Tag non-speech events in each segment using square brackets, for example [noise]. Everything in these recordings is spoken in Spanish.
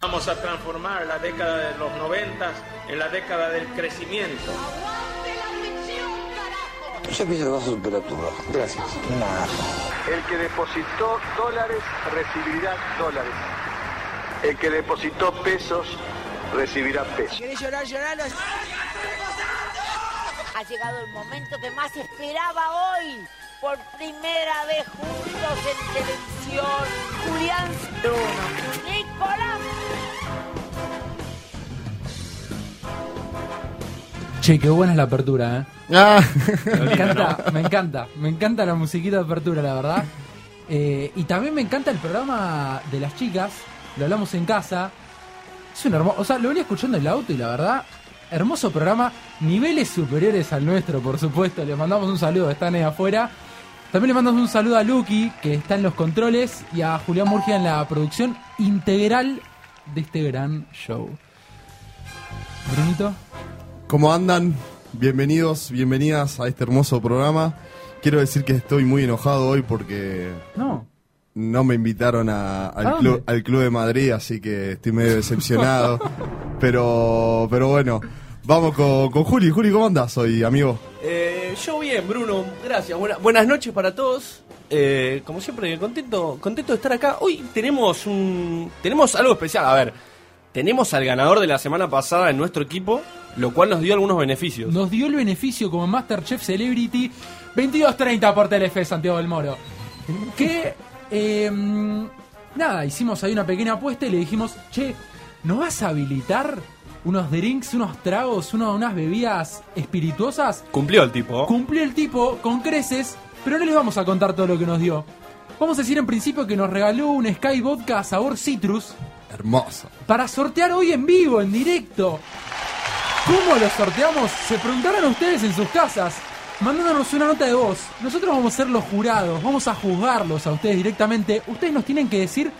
Vamos a transformar la década de los noventas en la década del crecimiento. Yo pienso que vas a superar tu bajo. Gracias. El que depositó dólares recibirá dólares. El que depositó pesos recibirá pesos. ¿Querés llorar, llorar? Ha llegado el momento que más esperaba hoy. Por primera vez juntos en televisión. Julián Bruno. Che, qué buena es la apertura, ¿eh? Ah. Me encanta, me encanta, me encanta la musiquita de apertura, la verdad. Eh, y también me encanta el programa de las chicas, lo hablamos en casa. Es un hermoso, o sea, lo venía escuchando en el auto y la verdad, hermoso programa, niveles superiores al nuestro, por supuesto. Le mandamos un saludo, están ahí afuera. También le mandamos un saludo a Lucky, que está en los controles, y a Julián Murgia en la producción integral de este gran show. Brunito. ¿Cómo andan? Bienvenidos, bienvenidas a este hermoso programa. Quiero decir que estoy muy enojado hoy porque No. no me invitaron a- al, ¿A club, dónde? al club de Madrid, así que estoy medio decepcionado. [laughs] pero, pero bueno, vamos con, con Juli. Juli, ¿cómo andas hoy, amigo? Eh, yo bien, Bruno, gracias. Buena- buenas noches para todos. Eh, como siempre, contento, contento de estar acá. Hoy tenemos un, tenemos algo especial. A ver, tenemos al ganador de la semana pasada en nuestro equipo, lo cual nos dio algunos beneficios. Nos dio el beneficio como Masterchef Celebrity 22.30 por Telefe Santiago del Moro. Que, eh, nada, hicimos ahí una pequeña apuesta y le dijimos, che, ¿nos vas a habilitar unos drinks, unos tragos, uno- unas bebidas espirituosas? Cumplió el tipo. Cumplió el tipo con creces, pero no les vamos a contar todo lo que nos dio. Vamos a decir en principio que nos regaló un Sky Vodka sabor citrus Hermoso. para sortear hoy en vivo, en directo. ¿Cómo lo sorteamos? Se preguntaron ustedes en sus casas, mandándonos una nota de voz. Nosotros vamos a ser los jurados, vamos a juzgarlos a ustedes directamente. Ustedes nos tienen que decir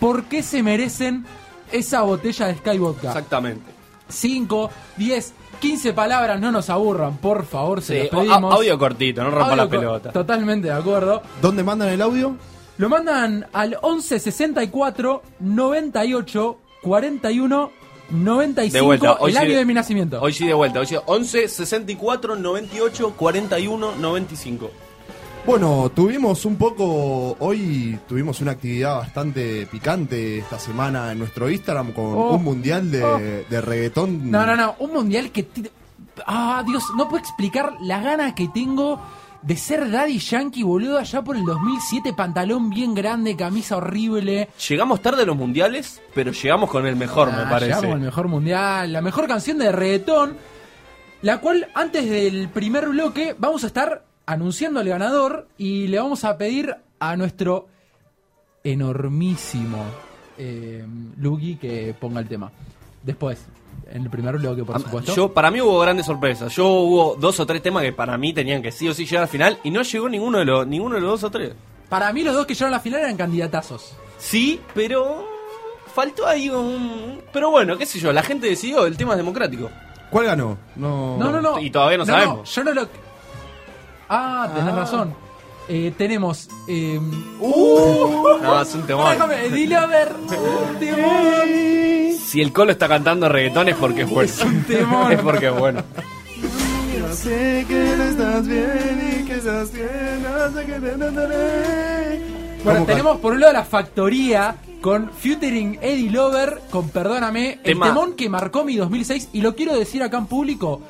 por qué se merecen esa botella de Sky Vodka. Exactamente. 5, 10, 15 palabras, no nos aburran, por favor, se Sí, los pedimos. audio cortito, no rompa Audio la pelota. Totalmente de acuerdo. ¿Dónde mandan el audio? Lo mandan al 11 64 98 41 95 De vuelta, hoy el sí año de- de mi nacimiento. Hoy sí de vuelta, hoy sí. 11 64 98 41 95. Bueno, tuvimos un poco, hoy tuvimos una actividad bastante picante esta semana en nuestro Instagram con Oh. un mundial de, Oh. de reggaetón. No, no, no, un mundial que... ti- Ah, Dios, no puedo explicar la gana que tengo de ser Daddy Yankee, boludo, allá por el 2007, pantalón bien grande, camisa horrible. Llegamos tarde a los mundiales, pero llegamos con el mejor, me Ah, parece. llegamos al mejor mundial, la mejor canción de reggaetón, la cual antes del primer bloque vamos a estar anunciando al ganador y le vamos a pedir a nuestro enormísimo eh, Lugi que ponga el tema. Después, en el primer bloque, por supuesto. Yo, para mí hubo grandes sorpresas. Yo hubo dos o tres temas que para mí tenían que sí o sí llegar al final y no llegó ninguno de los, ninguno de los dos o tres. Para mí los dos que llegaron a la final eran candidatazos. Sí, pero faltó ahí un... Pero bueno, qué sé yo, la gente decidió, el tema es democrático. ¿Cuál ganó? No, No, no, no. Y todavía no sabemos. yo no lo... Ah, tenés razón. Eh, tenemos... eh, [laughs] No, es un temor. Déjame, dile a ver. [laughs] un temor. Si el colo está cantando reggaetón es porque es bueno. Es un temor. [laughs] es porque es bueno. sé que no estás bien y que estás bien, te. Bueno, ¿Cómo tenemos por un lado la factoría con Futuring Eddie Lover, con Perdóname, Tema. el temón que marcó mi 2006, y lo quiero decir acá en público.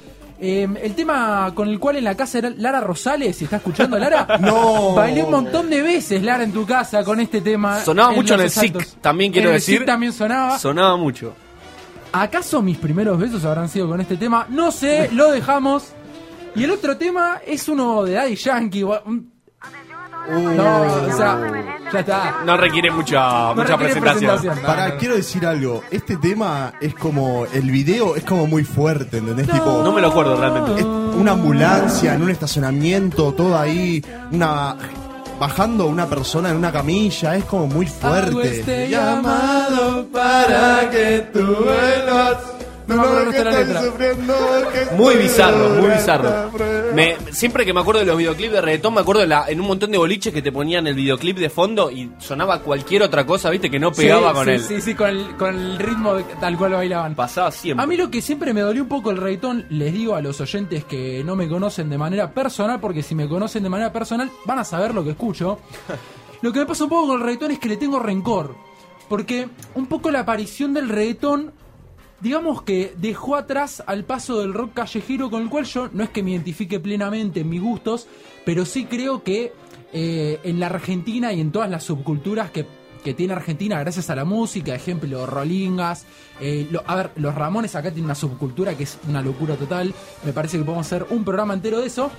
Eh, el tema con el cual en la casa era Lara Rosales, si está escuchando Lara, [laughs] No. bailé un montón de veces Lara en tu casa con este tema. Sonaba mucho en el SIC, también quiero En el decir. SIC también sonaba. Sonaba mucho. ¿Acaso mis primeros besos habrán sido con este tema? No sé, lo dejamos. Y el otro tema es uno de Daddy Yankee. un- No, o sea, ya está. No requiere mucha, No mucha requiere presentación. presentación. Para, quiero decir algo. Este tema es como. El video es como muy fuerte, ¿entendés? Tipo. No me lo acuerdo realmente. es una ambulancia en un estacionamiento, todo ahí. Una. Bajando una persona en una camilla, es como muy Hago fuerte. este llamado para que tú vuelvas. No resto de la letra. Muy bizarro, muy bizarro. Me, siempre que me acuerdo de los videoclips de reggaetón, me acuerdo de la, en un montón de boliches que te ponían el videoclip de fondo y sonaba cualquier otra cosa, viste, que no pegaba Sí, con sí, él. Sí, sí, con el, con el ritmo de- tal cual bailaban. Pasaba siempre. A mí lo que siempre me dolió un poco el reggaetón, les digo a los oyentes que no me conocen de manera personal, porque si me conocen de manera personal van a saber lo que escucho. [laughs] Lo que me pasa un poco con el reggaetón es que le tengo rencor. Porque un poco la aparición del reggaetón, digamos que dejó atrás al paso del rock callejero, con el cual yo no es que me identifique plenamente en mis gustos, pero sí creo que eh, en la Argentina y en todas las subculturas que, que tiene Argentina gracias a la música, ejemplo, Rolingas, eh, lo- a ver, los Ramones acá tienen una subcultura que es una locura total, me parece que podemos hacer un programa entero de eso.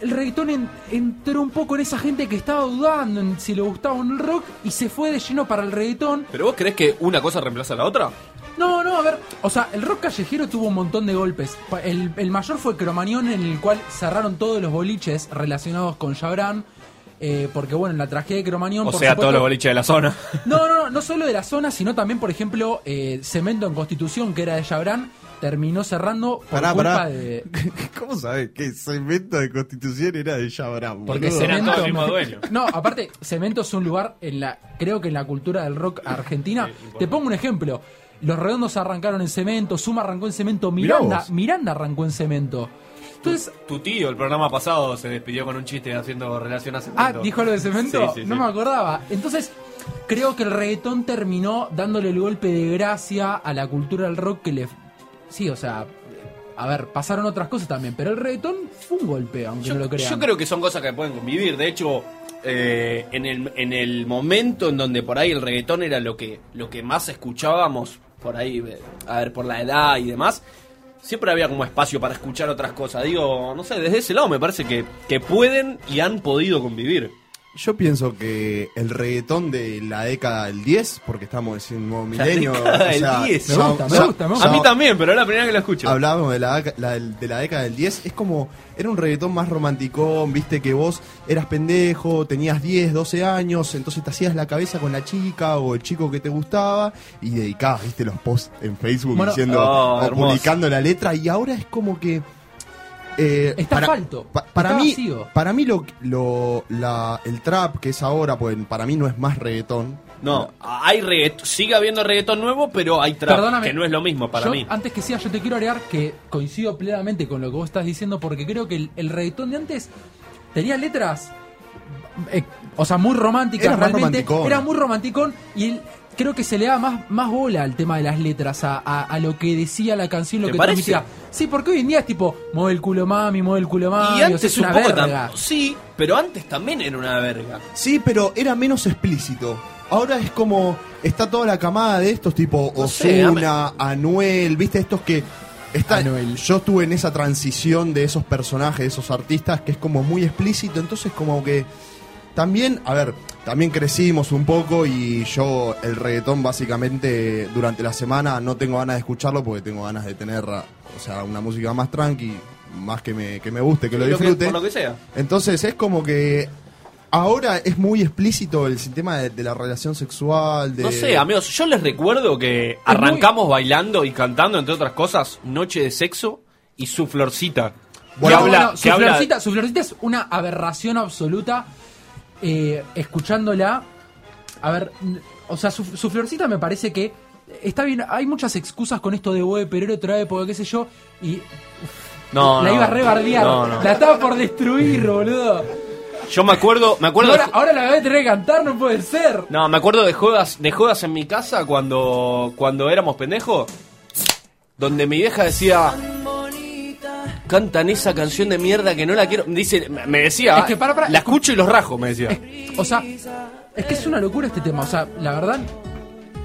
El reggaetón en- entró un poco en esa gente que estaba dudando en si le gustaba el rock y se fue de lleno para el reggaetón. ¿Pero vos crees que una cosa reemplaza a la otra? No, no, a ver, o sea, el rock callejero tuvo un montón de golpes. El, el mayor fue Cromañón, en el cual cerraron todos los boliches relacionados con Chabran. eh, porque bueno, en la tragedia de Cromañón. O por sea, supuesto- todos los boliches de la zona. No, no, no, no solo de la zona, sino también, por ejemplo, eh, Cemento en Constitución, que era de Chabran, terminó cerrando por Pará, culpa pará. de. [laughs] ¿Cómo sabes que el segmento de constitución era de Chabram? Porque Cemento. todos el mismo dueño. No, aparte, Cemento es un lugar en la. Creo que en la cultura del rock argentina. Te pongo un ejemplo. Los redondos arrancaron en cemento, Suma arrancó en cemento, Miranda. Miranda arrancó en cemento. Entonces, Tu tío, el programa pasado, se despidió con un chiste haciendo relación a ah, cemento. dijo lo de cemento, Sí, sí, no sí. me acordaba. Entonces, creo que el reggaetón terminó dándole el golpe de gracia a la cultura del rock que le. Sí, o sea. A ver, pasaron otras cosas también, pero el reggaetón fue un golpe, aunque Yo, no lo crean. yo creo que son cosas que pueden convivir. De hecho, eh, en, el, en el momento en donde por ahí el reggaetón era lo que, lo que más escuchábamos, por ahí, eh, a ver, por la edad y demás, siempre había como espacio para escuchar otras cosas. Digo, no sé, desde ese lado me parece que, que pueden y han podido convivir. Yo pienso que el reggaetón de la década del 10, porque estamos en un nuevo milenio. década del 10. Me gusta, me gusta, me gusta. A mí también, pero es la primera que lo escucho. Hablábamos de la, la de la década del 10, es como, era un reggaetón más romanticón, viste que vos eras pendejo, tenías 10, 12 años, entonces te hacías la cabeza con la chica o el chico que te gustaba y dedicabas, viste, los posts en Facebook Bueno, diciendo, Oh, o publicando la letra y ahora es como que... eh, Está para, falto, pa- para está mí, vacío. para mí lo, lo- la- el trap que es ahora, pues para mí no es más reggaetón. No, hay reggaetón, sigue habiendo reggaetón nuevo, pero hay trap, Perdóname. que no es lo mismo para Yo, mí. Antes que sea, yo te quiero agregar que coincido plenamente con lo que vos estás diciendo, porque creo que el, el reggaetón de antes tenía letras, eh, o sea, muy románticas Era realmente. Era muy romanticón y el- creo que se le da más, más bola al tema de las letras, a, a- a lo que decía la canción, lo ¿Te que parece? transmitía. Sí, porque hoy en día es tipo, mueve el culo mami, mueve el culo mami, y o sea, antes un poco verga. Sí, pero antes también era una verga. Sí, pero era menos explícito. Ahora es como está toda la camada de estos tipo No sé, Osuna, Anuel, viste estos que están Anuel. yo estuve en esa transición de esos personajes, de esos artistas que es como muy explícito, entonces como que también, a ver, también crecimos un poco y yo el reggaetón básicamente durante la semana no tengo ganas de escucharlo porque tengo ganas de tener, o sea, una música más tranqui, más que me, que me guste, que lo Lo que- disfrute. por lo que sea. Entonces es como que ahora es muy explícito el tema de, de la relación sexual. De... No sé, amigos, yo les recuerdo que arrancamos bailando y cantando, entre otras cosas, Noche de Sexo y su florcita. Bueno, que habla, bueno, que su, habla- florcita, su florcita es una aberración absoluta. Eh, escuchándola, a ver, o sea, su, su florcita me parece que está bien. Hay muchas excusas con esto de Boe Perero otra época, qué sé yo, y No, la no. iba a rebardear. No. La estaba por destruir, boludo. Yo me acuerdo, me acuerdo ahora, de- ahora la voy a tener que cantar, no puede ser. No, me acuerdo de jodas, de jodas en mi casa cuando, cuando éramos pendejos, donde mi vieja decía, cantan esa canción de mierda que no la quiero. Dice, me decía, Es que para, para, la escu- escucho y los rajo, me decía. O sea, es que es una locura este tema. O sea, la verdad.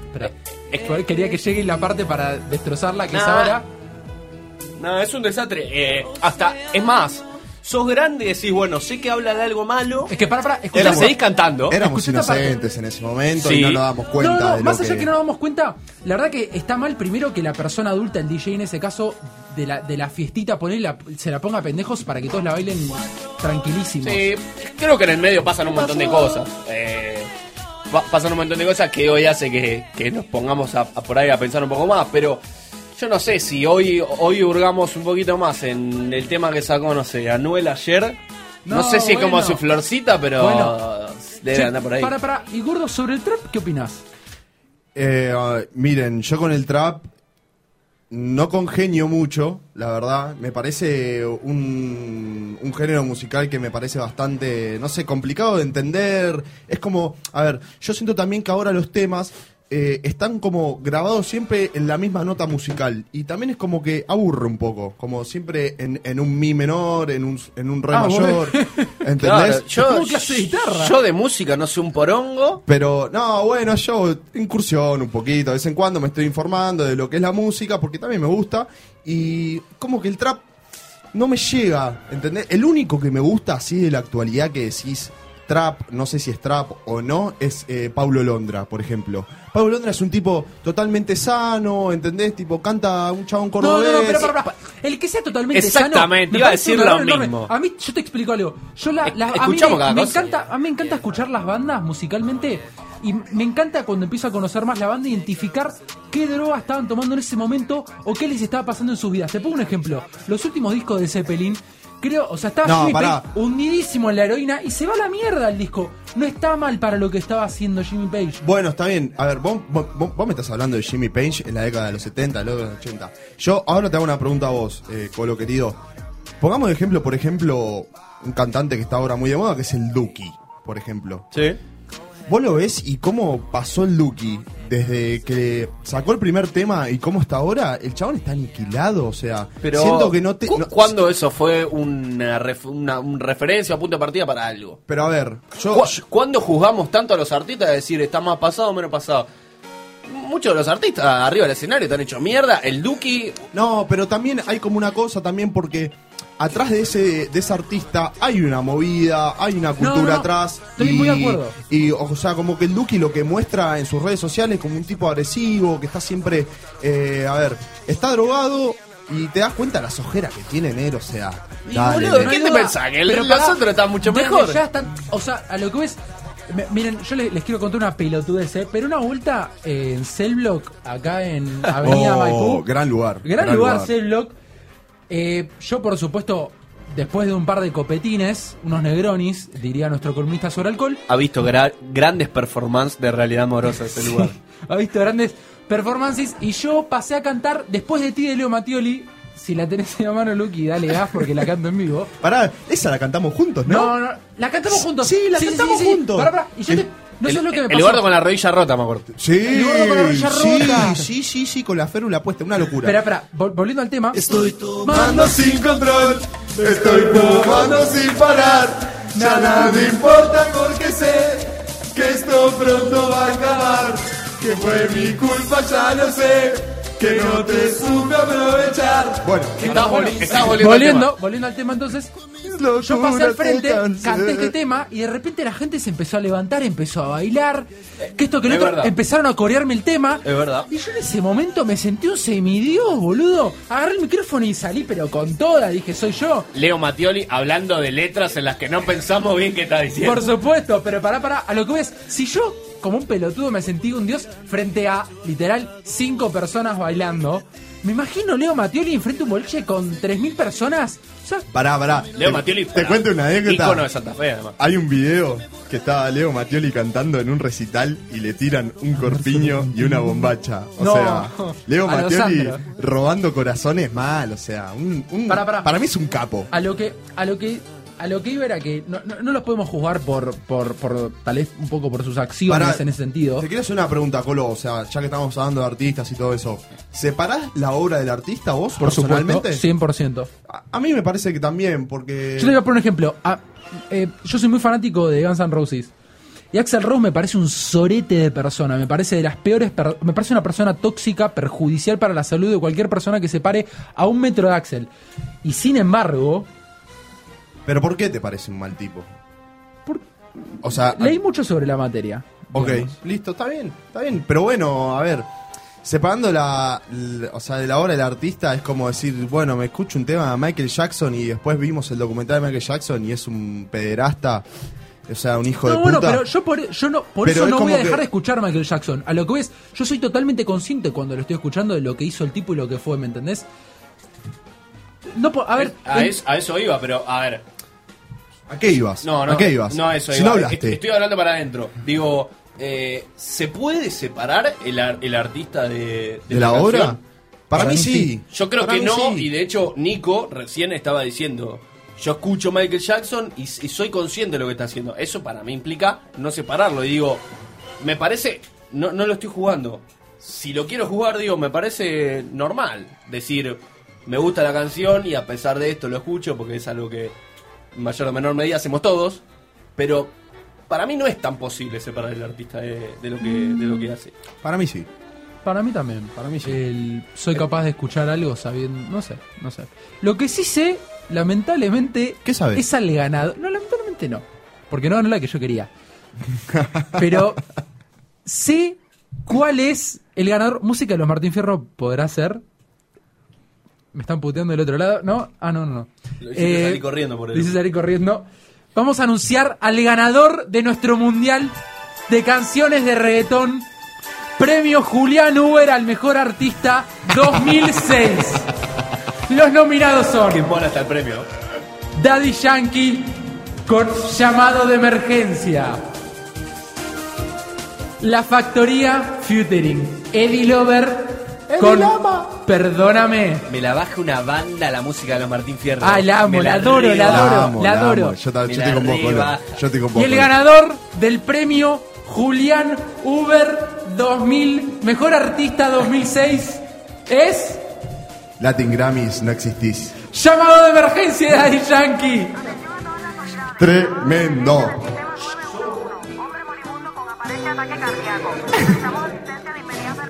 Espera, Es quería que llegue la parte para destrozarla, que es ahora. No, es un desastre. Eh, hasta, es más, sos grande y decís, bueno, sé que habla de algo malo, Es que para, para, escuchá- la seguís cantando. Éramos inocentes en ese momento Sí. y no nos damos cuenta no, no, de más lo allá que... que no nos damos cuenta, la verdad que está mal primero que la persona adulta, el DJ en ese caso, de la, de la fiestita, poner la- se la ponga a pendejos para que todos la bailen tranquilísimos. Sí, creo que en el medio pasan un montón de cosas. Eh, pa- pasan un montón de cosas que hoy hace que, que nos pongamos a, a por ahí a pensar un poco más, pero Yo no sé si hoy, hoy hurgamos un poquito más en el tema que sacó, no sé, Anuel ayer. No, No, sé si es como su florcita, pero Bueno. debe Che, andar por ahí. Para, para. Y gordo, sobre el trap, ¿qué opinás? Eh, ah, miren, yo con el trap no congenio mucho, la verdad. Me parece un, un género musical que me parece bastante, no sé, complicado de entender. Es como, a ver, yo siento también que ahora los temas eh, están como grabados siempre en la misma nota musical. Y también es como que aburre un poco, como siempre en, en un mi menor, en un, en un re Ah, mayor. [laughs] ¿Entendés? Claro, yo, clase de guitarra. yo de música no sé un porongo. Pero no, bueno, yo incursiono un poquito, de vez en cuando me estoy informando de lo que es la música, porque también me gusta, y como que el trap no me llega, ¿entendés? El único que me gusta así de la actualidad que decís trap, no sé si es trap o no, es eh, Paulo Londra, por ejemplo. Paulo Londra es un tipo totalmente sano, ¿entendés? Tipo, canta un chabón No, cordobés. no, no, pero, para, para. El que sea totalmente Exactamente, sano, me iba a decir lo enorme. mismo. A mí, yo te explico algo. Yo la, la- a mí me, cada me cosa. encanta, a mí me encanta escuchar las bandas musicalmente y me encanta cuando empiezo a conocer más la banda identificar qué droga estaban tomando en ese momento o qué les estaba pasando en sus vidas. Te pongo un ejemplo. Los últimos discos de Zeppelin Creo, o sea, estaba No, Jimmy pará. Page hundidísimo en la heroína y se va a la mierda el disco. No está mal para lo que estaba haciendo Jimmy Page. Bueno, está bien. A ver, vos, vos, me estás hablando de Jimmy Page en la década de los 70, de los 80. Yo ahora te hago una pregunta a vos, eh, Colo querido. Pongamos de ejemplo, por ejemplo, un cantante que está ahora muy de moda, que es el Duki, por ejemplo. Sí. Vos lo ves y cómo pasó el Duki desde que sacó el primer tema y cómo está ahora. El chabón está aniquilado, o sea, Pero, siento que no te. ¿cu- no- ¿Cuándo eso fue una, ref- una- un referencia o punto de partida para algo? Pero a ver, yo, ¿Cu- ¿Cuándo juzgamos tanto a los artistas de decir está más pasado o menos pasado? Muchos de los artistas arriba del escenario te han hecho mierda. El Duki, No, pero también hay como una cosa también porque atrás de ese de ese artista hay una movida, hay una cultura no, no, atrás. estoy muy de acuerdo. Y o sea, como que el Duki lo que muestra en sus redes sociales como un tipo agresivo, que está siempre, eh, a ver, está drogado y te das cuenta las ojeras que tiene Nero, o sea, Y, dale, boludo, Nero. ¿qué hay te pensás? Que el- Pero los pará, otros están mucho mejor. ya están- o sea, a lo que ves. me- Miren, yo les, les quiero contar una pelotudez, ¿eh? pero una vuelta en Cell Block, acá en [laughs] Avenida Oh, Maipú. gran lugar. Gran, lugar, Cell Block. Eh, yo, por supuesto, después de un par de copetines, unos negronis, diría nuestro columnista sobre alcohol, ha visto gra- grandes performances de realidad amorosa ese [laughs] lugar. ha visto grandes performances y yo pasé a cantar después de ti de Leo Mattioli. Si la tenés en la mano, Lucky, dale gas porque la canto en vivo. Pará, esa la cantamos juntos, ¿no? No, no, la cantamos juntos. Sí, la cantamos juntos. Pará, pará. Y yo te, no el, sé lo que me el pasó. gordo con la rodilla rota, me acuerdo. Sí, El gordo con la rodilla sí, rota. sí, sí, sí, con la férula puesta, una locura. Espera, espera, vol- volviendo al tema. Estoy tomando sin control, estoy tomando sin parar. Ya nada me importa porque sé que esto pronto va a acabar. Que fue mi culpa, ya lo sé. Que no te supe aprovechar. Bueno, Estás volvi- estás [laughs] volviendo. al volviendo, tema. volviendo al tema entonces. Yo pasé al frente, canté este tema y de repente la gente se empezó a levantar, empezó a bailar. Que esto que lo Es otro, empezaron a corearme el tema. Es verdad. Y yo en ese momento me sentí un semidios, boludo. Agarré el micrófono y salí, pero con toda. Dije, soy yo. Leo Mattioli hablando de letras en las que no pensamos bien qué está diciendo. Por supuesto, pero pará, pará. A lo que ves, si yo, como un pelotudo, me sentí un dios frente a, literal, cinco personas bailando, me imagino Leo Mattioli enfrente a un boliche con 3.000 personas. O sea, Pará, pará. Leo Te- Mattioli Te cuento una anécdota. Ícono de Santa Fe, además. Hay un video que estaba Leo Mattioli cantando en un recital y le tiran un corpiño y una bombacha. O No. sea, Leo Sandro. robando corazones mal, o sea, un, un- Pará, pará. para mí es un capo. a lo que, a lo que, a lo que iba era que no, no, no los podemos juzgar por, por, por, tal vez un poco por sus acciones en ese sentido. Te quiero hacer una pregunta, Colo, o sea, ya que estamos hablando de artistas y todo eso, ¿separás la obra del artista vos Por supuesto, personalmente? 100%. A, a mí me parece que también, porque... Yo te voy a poner un ejemplo. Eh, yo soy muy fanático de Guns N' Roses. Y Axel Rose me parece un sorete de persona. Me parece de las peores. per- me parece una persona tóxica, perjudicial para la salud de cualquier persona que se pare a un metro de Axel. Y sin embargo, Pero ¿por qué te parece un mal tipo? Por- O sea, leí mucho sobre la materia. Ok, digamos. listo, está bien, está bien. Pero bueno, a ver, separando la, o sea, de la obra del artista es como decir, bueno, me escucho un tema de Michael Jackson y después vimos el documental de Michael Jackson y es un pederasta. O sea, un hijo No, de bueno, puta. pero yo por, yo no, por Pero eso es no voy a dejar que- de escuchar a Michael Jackson. A lo que ves, yo soy totalmente consciente cuando lo estoy escuchando de lo que hizo el tipo y lo que fue, ¿me entendés? No, a ver, a, en- es- a eso iba, pero a ver. ¿A qué ibas? No, no. ¿A qué ibas? No, a eso si iba. no hablaste. Est- Estoy hablando para adentro. Digo, eh, ¿se puede separar el, ar- el artista de, ¿De la obra? Para, mí sí. Yo creo Para que no, sí. y de hecho Nico recién estaba diciendo, yo escucho Michael Jackson y, y soy consciente de lo que está haciendo. Eso para mí implica no separarlo. Y digo, me parece, no, no lo estoy jugando. Si lo quiero jugar, digo, me parece normal. Decir, me gusta la canción y a pesar de esto lo escucho porque es algo que en mayor o menor medida hacemos todos. Pero para mí no es tan posible separar el artista de, de lo, que, de lo que hace. Para mí sí. para mí también. Para mí sí. El- soy capaz de escuchar algo sabiendo, no sé, no sé. Lo que sí sé, lamentablemente, ¿Qué sabes? es al ganador. No, lamentablemente no, porque no ganó la que yo quería. [laughs] Pero sé cuál es el ganador. Música de los Martín Fierro podrá ser. Me están puteando del otro lado. ¿No? Ah, no, no, no. Lo hiciste salir corriendo por hice salir corriendo. Vamos a anunciar al ganador de nuestro mundial de canciones de reggaetón. Premio Julián Uber al mejor artista 2006. Los nominados son Que mola hasta el premio. Daddy Yankee con llamado de emergencia. La Factoría Futuring. Eddie Lover con Perdóname. Me la baja una banda la música de los Martín Fierro. Ah, la amo, la adoro, la adoro. amo, la adoro. Yo, ta- Me yo la estoy con vos, Colo. rebaja. Yo estoy con Y el ganador del premio Julián Uber 2000, mejor artista 2006, es Latin Grammys, no existís. Llamado de emergencia de Daddy Yankee. Tremendo. Hombre moribundo con aparente ataque cardíaco. Necesitamos asistencia de inmediato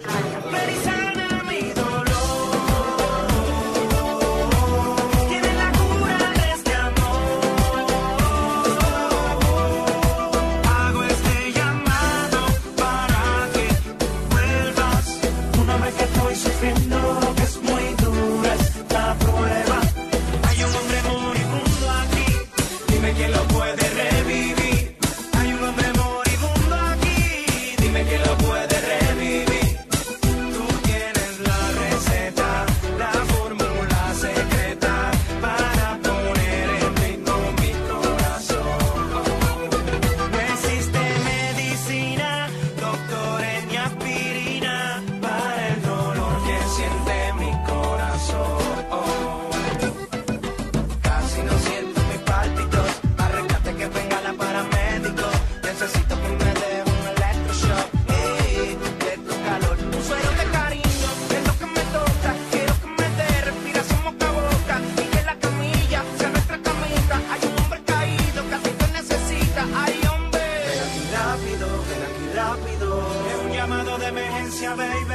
emergencia, baby.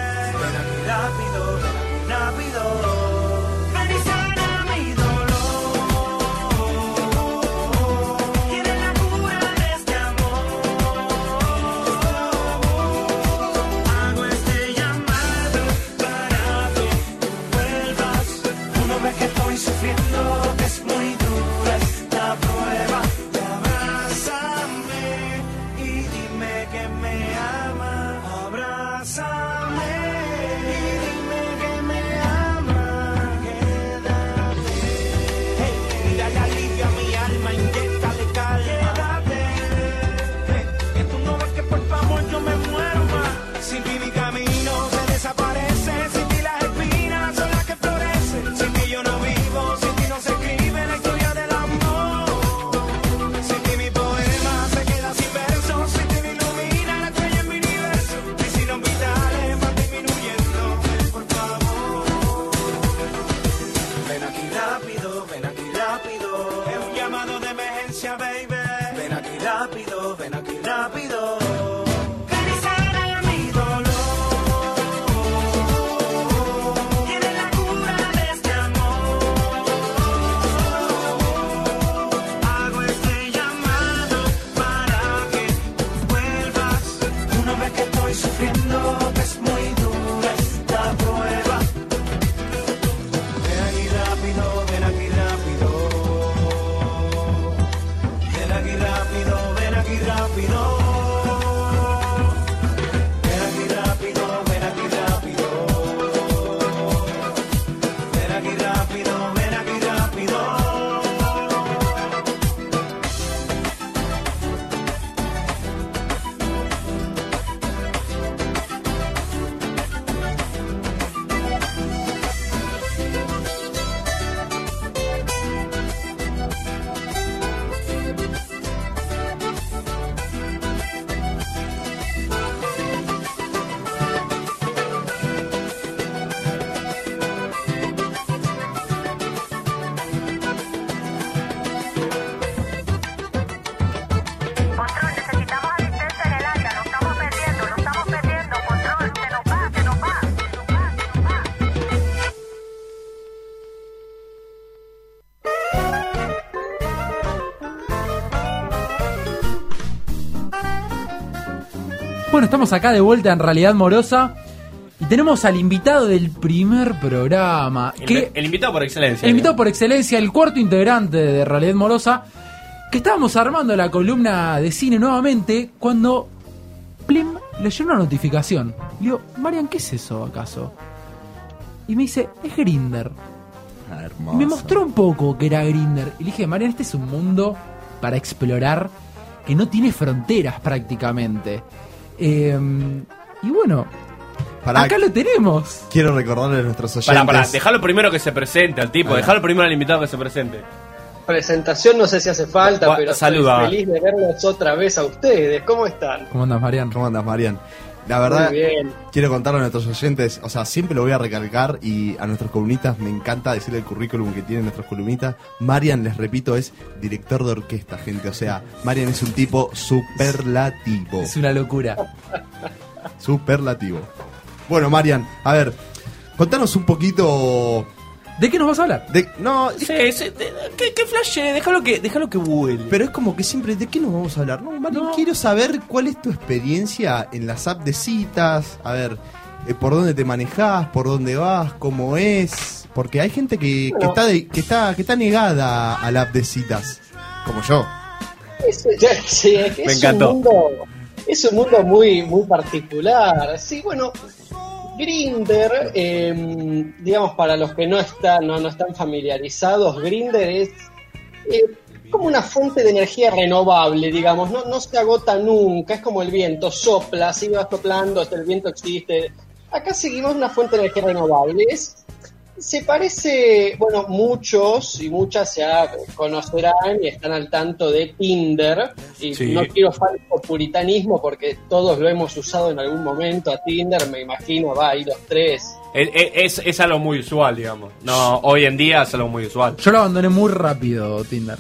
Rápido, rápido. Estamos acá de vuelta en Realidad Morosa y tenemos al invitado del primer programa. El, que, el invitado por excelencia. el invitado por excelencia, el cuarto integrante de Realidad Morosa, que estábamos armando la columna de cine nuevamente cuando Plim le llegó una notificación. Le digo, Marian, ¿qué es eso acaso? Y me dice, es Grinder. Y me mostró un poco que era Grinder. Y le dije, Marian, este es un mundo para explorar que no tiene fronteras prácticamente. Eh, y bueno, Pará, acá lo tenemos. quiero recordarle a nuestros oyentes. Pará, pará, dejalo primero que se presente al tipo, dejalo primero al invitado que se presente. Presentación no sé si hace falta, pero saluda. estoy feliz de verlos otra vez a ustedes. ¿Cómo están? ¿Cómo andas, Marian? ¿Cómo andas, Marian? La verdad, quiero contarle a nuestros oyentes, o sea, siempre lo voy a recalcar y a nuestros columnistas me encanta decirle el currículum que tienen nuestros columnistas. Marian, les repito, es director de orquesta, gente. O sea, Marian es un tipo superlativo. Es una locura. Superlativo. Bueno, Marian, a ver, contanos un poquito ¿De qué nos vas a hablar? de... No, Sí, sí, de- ¿qué, qué flashe? Déjalo que, déjalo que vuele. Pero es como que siempre, ¿de qué nos vamos a hablar? No, Marian, quiero saber cuál es tu experiencia en las apps de citas. A ver, eh, por dónde te manejás, por dónde vas, cómo es. Porque hay gente que, que está de- que está que está negada a la app de citas, como yo. Es, ya- [laughs] sí, es, que Me es encantó. Un mundo, es un mundo muy, muy particular. Sí, bueno, Grinder, digamos, para los que no están, no, no están familiarizados, Grinder es eh, como una fuente de energía renovable, digamos, no, no se agota nunca, es como el viento, sopla, sigue soplando, hasta el viento existe. Acá seguimos una fuente de energía renovable. Es, se parece, bueno, muchos y muchas ya conocerán y están al tanto de Tinder. Y Sí. no quiero falso puritanismo porque todos lo hemos usado en algún momento a Tinder, me imagino, va ahí los tres. Es, es, es algo muy usual, digamos. No, hoy en día es algo muy usual. Yo lo abandoné muy rápido, Tinder.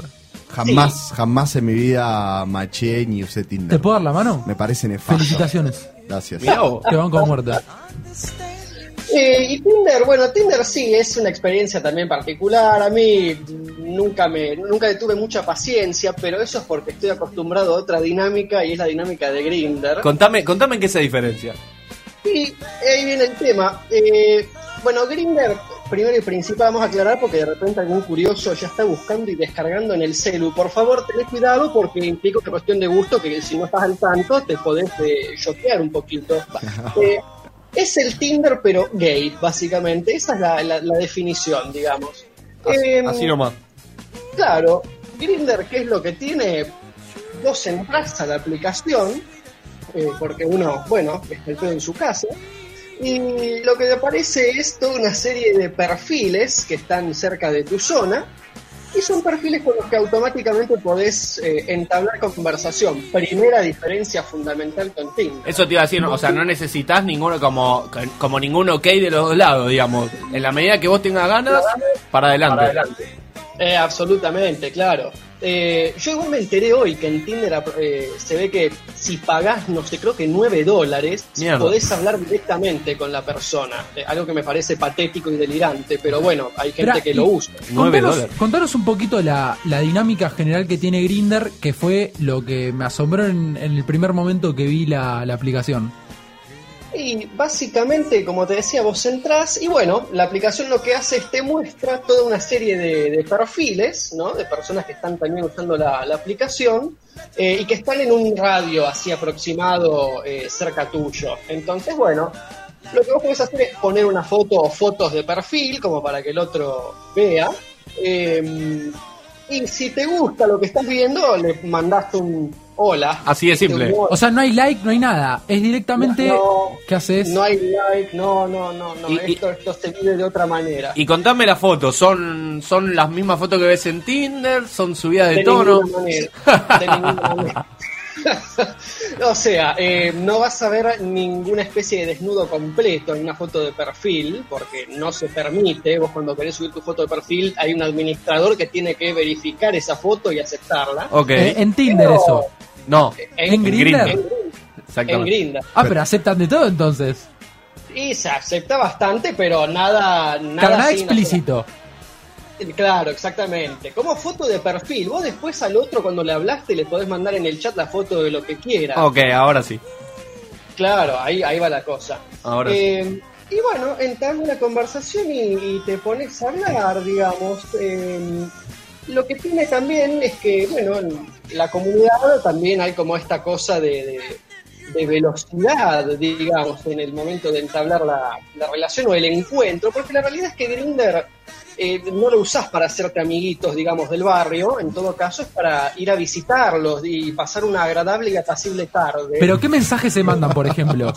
Jamás, jamás en mi vida maché ni usé ¿Te Tinder. puedo dar la mano? Me parece nefasto. Felicitaciones. Gracias. Mirá vos. Te van con muerta. Eh, y Tinder, bueno, Tinder sí es una experiencia también particular. A mí nunca me nunca le tuve mucha paciencia, pero eso es porque estoy acostumbrado a otra dinámica y es la dinámica de Grinder. Contame, contame en qué se diferencia. Y ahí viene el tema. Eh, bueno, Grinder, primero y principal, vamos a aclarar porque de repente algún curioso ya está buscando y descargando en el celu. Por favor, tened cuidado porque implica una cuestión de gusto que si no estás al tanto te podés eh, choquear un poquito. [laughs] Eh, es el Tinder, pero gay, básicamente. Esa es la, la- la definición, digamos. Así, Em, así nomás. Claro, Grinder, ¿qué es lo que tiene? Vos entras a la aplicación, eh, porque uno, bueno, está en su casa, y lo que te aparece es toda una serie de perfiles que están cerca de tu zona, y son perfiles con los que automáticamente podés eh, entablar conversación. Primera diferencia fundamental con Tinder. Eso te iba a decir, no, o sea, no necesitas ninguno como, como ningún ok de los dos lados, digamos. En la medida que vos tengas ganas, para adelante. Para adelante. Eh, absolutamente, claro. Eh, yo igual me enteré hoy que en Tinder eh, se ve que si pagás, no sé, creo que 9 dólares, Mierda. podés hablar directamente con la persona. Eh, algo que me parece patético y delirante, pero bueno, hay gente que lo usa. Contanos un poquito la, la dinámica general que tiene Grinder, que fue lo que me asombró en, en el primer momento que vi la, la aplicación. Y básicamente, como te decía, vos entrás y bueno, la aplicación lo que hace es te muestra toda una serie de, perfiles, ¿no? De personas que están también usando la, aplicación eh, y que están en un radio así aproximado eh, cerca tuyo. Entonces, bueno, lo que vos podés hacer es poner una foto o fotos de perfil como para que el otro vea. eh, y si te gusta lo que estás viendo, le mandaste un hola. Así de simple. Un O sea, no hay like, no hay nada. Es directamente. No, ¿Qué haces? No hay like, no, no, no, no. Y- esto, esto se vive de otra manera. Y contame las fotos, ¿son, son las mismas fotos que ves en Tinder? ¿Son subidas de, de tono? ninguna manera. De ninguna manera. [laughs] o sea, eh, no vas a ver ninguna especie de desnudo completo en una foto de perfil, porque no se permite. Vos cuando querés subir tu foto de perfil, hay un administrador que tiene que verificar esa foto y aceptarla. Ok. Eh, en Tinder Pero- eso. No, ¿En Grindr? En, en exactamente. Grindr. Ah, pero aceptan de todo entonces. Y se acepta bastante, pero nada, nada, nada explícito. Claro, exactamente. Como foto de perfil. Vos después al otro cuando le hablaste le podés mandar en el chat la foto de lo que quiera. Ok, ahora sí. Claro, ahí, ahí va la cosa. Ahora sí. Eh, y bueno, entras una conversación y, y te pones a hablar, digamos. Eh, lo que tiene también es que, bueno, en la comunidad también hay como esta cosa de, de- de velocidad, digamos, en el momento de entablar la, la relación o el encuentro, porque la realidad es que Grinder no lo usás para hacerte amiguitos, digamos, del barrio, en todo caso es para ir a visitarlos y pasar una agradable y apacible tarde. Pero ¿qué mensajes se mandan, por ejemplo?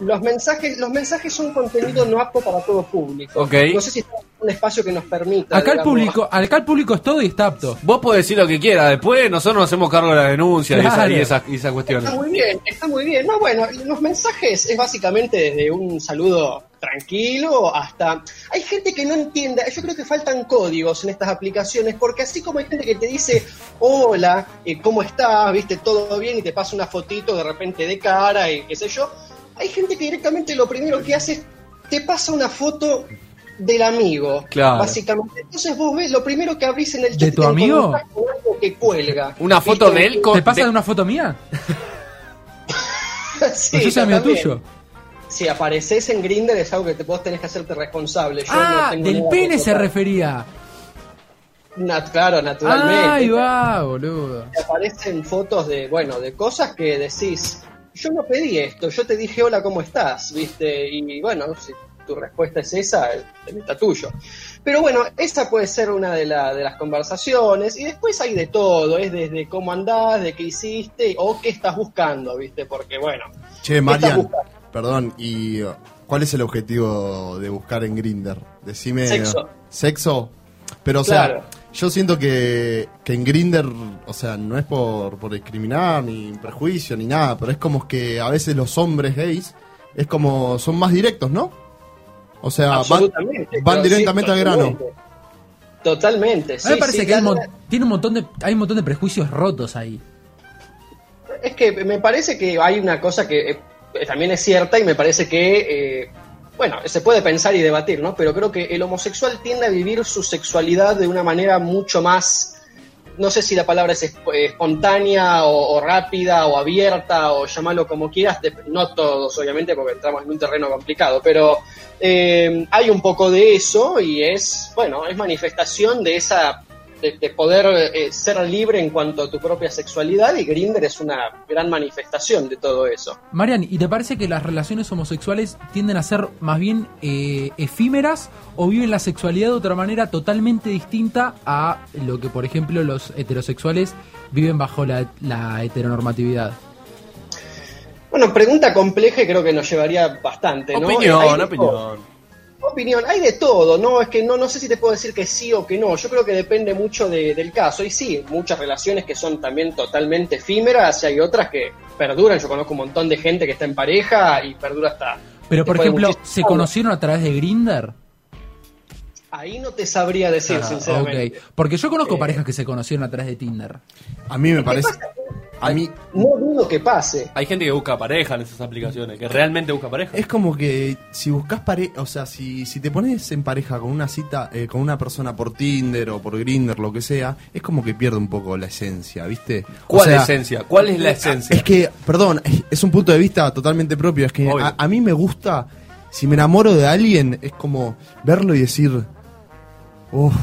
Los mensajes, los mensajes son contenido no apto para todo público. Ok. No sé si está en un espacio que nos permita. Acá el público, acá el público es todo y está apto. Vos podés decir lo que quieras, después nosotros nos hacemos cargo de la denuncia y, esa- Claro. y esas y esas cuestiones. Está muy bien, está muy bien. No, bueno, los mensajes es básicamente desde un saludo tranquilo hasta... Hay gente que no entiende, yo creo que faltan códigos en estas aplicaciones, porque así como hay gente que te dice, hola, eh, ¿cómo estás? ¿Viste? ¿Todo bien? Y te pasa una fotito de repente de cara y qué sé yo. Hay gente que directamente lo primero que hace es, te pasa una foto del amigo, Claro. básicamente. Entonces vos ves, lo primero que abrís en el chat ¿De tu amigo? algo que cuelga. Una foto ¿Viste? de él con- ¿Te pasa de- una foto mía? [laughs] Sí, Pues yo soy amigo también. tuyo. Si apareces en Grindr es algo que te, vos tenés que hacerte responsable. Yo Ah, no tengo del pene se refería. Nat- claro, naturalmente. Ahí va, boludo. Te aparecen fotos de, bueno, de cosas que decís, yo no pedí esto, yo te dije hola, ¿cómo estás? ¿Viste? Y bueno, si tu respuesta es esa, tema está tuyo. Pero bueno, esa puede ser una de, la- de las conversaciones y después hay de todo, es desde cómo andás, de qué hiciste o qué estás buscando, ¿viste? Porque bueno, Che, ¿qué estás Marian, perdón, ¿y uh, cuál es el objetivo de buscar en Grinder? Decime. Sexo. ¿Sexo? Pero, o Claro. sea, yo siento que, que en Grinder, o sea, no es por, por discriminar, ni prejuicio, ni nada, pero es como que a veces los hombres gays es como son más directos, ¿no? O sea, van, directamente sí, al grano. totalmente. A sí. mí me parece sí, que hay, tiene un montón de, hay un montón de prejuicios rotos ahí. Es que me parece que hay una cosa que eh, también es cierta y me parece que, eh, bueno, se puede pensar y debatir, ¿no? Pero creo que el homosexual tiende a vivir su sexualidad de una manera mucho más, no sé si la palabra es esp- espontánea o, rápida o abierta o llamarlo como quieras, no todos obviamente porque entramos en un terreno complicado, pero eh, hay un poco de eso y es, bueno, es manifestación de esa de, de poder eh, ser libre en cuanto a tu propia sexualidad y Grinder es una gran manifestación de todo eso. Marian, ¿y te parece que las relaciones homosexuales tienden a ser más bien eh, efímeras o viven la sexualidad de otra manera totalmente distinta a lo que, por ejemplo, los heterosexuales viven bajo la, la heteronormatividad? Bueno, pregunta compleja y creo que nos llevaría bastante, ¿no? Opinión, hay opinión. Opinión, hay de todo, ¿no? Es que no, no sé si te puedo decir que sí o que no. Yo creo que depende mucho de- del caso. Y sí, muchas relaciones que son también totalmente efímeras y hay otras que perduran. Yo conozco un montón de gente que está en pareja y perdura hasta. Pero, por ejemplo, ¿se conocieron a través de Grinder? Ahí no te sabría decir, Ah, sinceramente. ok. Porque yo conozco Eh. parejas que se conocieron a través de Tinder. A mí me parece. A mí No dudo que pase. Hay gente que busca pareja en esas aplicaciones, que realmente busca pareja. Es como que si buscas pareja, o sea, si, si te pones en pareja con una cita, eh, con una persona por Tinder o por Grinder, lo que sea, es como que pierde un poco la esencia, ¿viste? O ¿Cuál sea, esencia? ¿Cuál es la esencia? Es que, perdón, es- un punto de vista totalmente propio. Es que a, a mí me gusta, si me enamoro de alguien, es como verlo y decir, uff,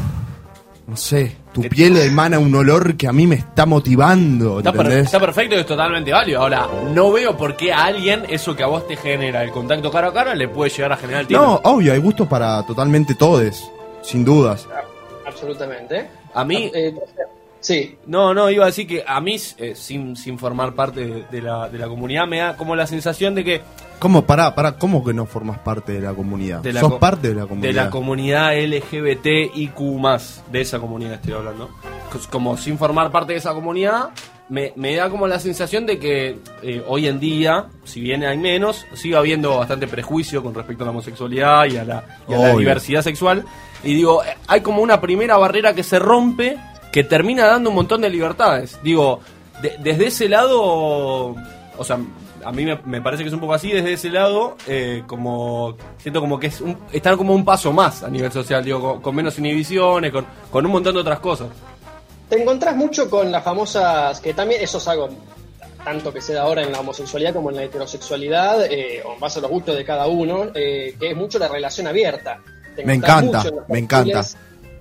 no sé, tu piel emana un olor que a mí me está motivando, Está, per- ¿entendés? está perfecto y es totalmente válido. Ahora, no veo por qué a alguien eso que a vos te genera el contacto cara a cara le puede llegar a generar el tiempo. No, obvio, hay gustos para totalmente todos, sin dudas. Absolutamente. A mí, Eh, sí. no, no, iba a decir que a mí, eh, sin, sin formar parte de, de la, de la comunidad, me da como la sensación de que ¿Cómo, pará, pará, cómo que no formas parte de la comunidad? De la Sos co- parte de la comunidad. de la comunidad LGBTIQ+, de esa comunidad estoy hablando. Como sin formar parte de esa comunidad, me, me da como la sensación de que eh, hoy en día, si bien hay menos, sigue habiendo bastante prejuicio con respecto a la homosexualidad y a la, y a la diversidad sexual. Y digo, eh, hay como una primera barrera que se rompe que termina dando un montón de libertades. Digo, de- desde ese lado, o sea, a mí me, me parece que es un poco así, desde ese lado, eh, como siento como que es un, están como un paso más a nivel social, digo, con, con menos inhibiciones, con, con un montón de otras cosas. Te encontrás mucho con las famosas, que también eso es algo tanto que se da ahora en la homosexualidad como en la heterosexualidad, eh, o en base a los gustos de cada uno, eh, que es mucho la relación abierta. Te Me encanta, me encanta.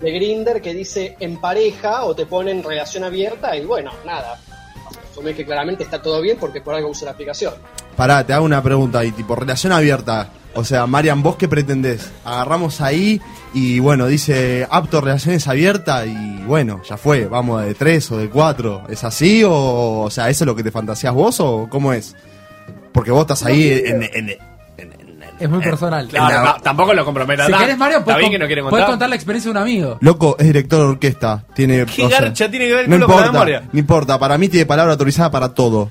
De Grinder que dice en pareja o te ponen relación abierta y bueno, nada. Asume que claramente está todo bien porque por algo usa la aplicación. Pará, te hago una pregunta ahí, tipo, relación abierta. O sea, Marian, ¿vos qué pretendés? Agarramos ahí y bueno, dice apto relaciones abiertas y bueno, ya fue, vamos de tres o de cuatro. ¿Es así o, o sea, eso es lo que te fantaseas vos o cómo es? Porque vos estás ahí en, en- Es muy personal. Claro, la- ta- tampoco lo comprometas. Si querés, Mario, puedes, bien con- que no quiere puedes contar. la experiencia de un amigo. Loco, es director de orquesta. Tiene. ¿Qué o sea, garcha tiene que ver no con la importa, memoria? No importa, para mí tiene palabra autorizada para todo.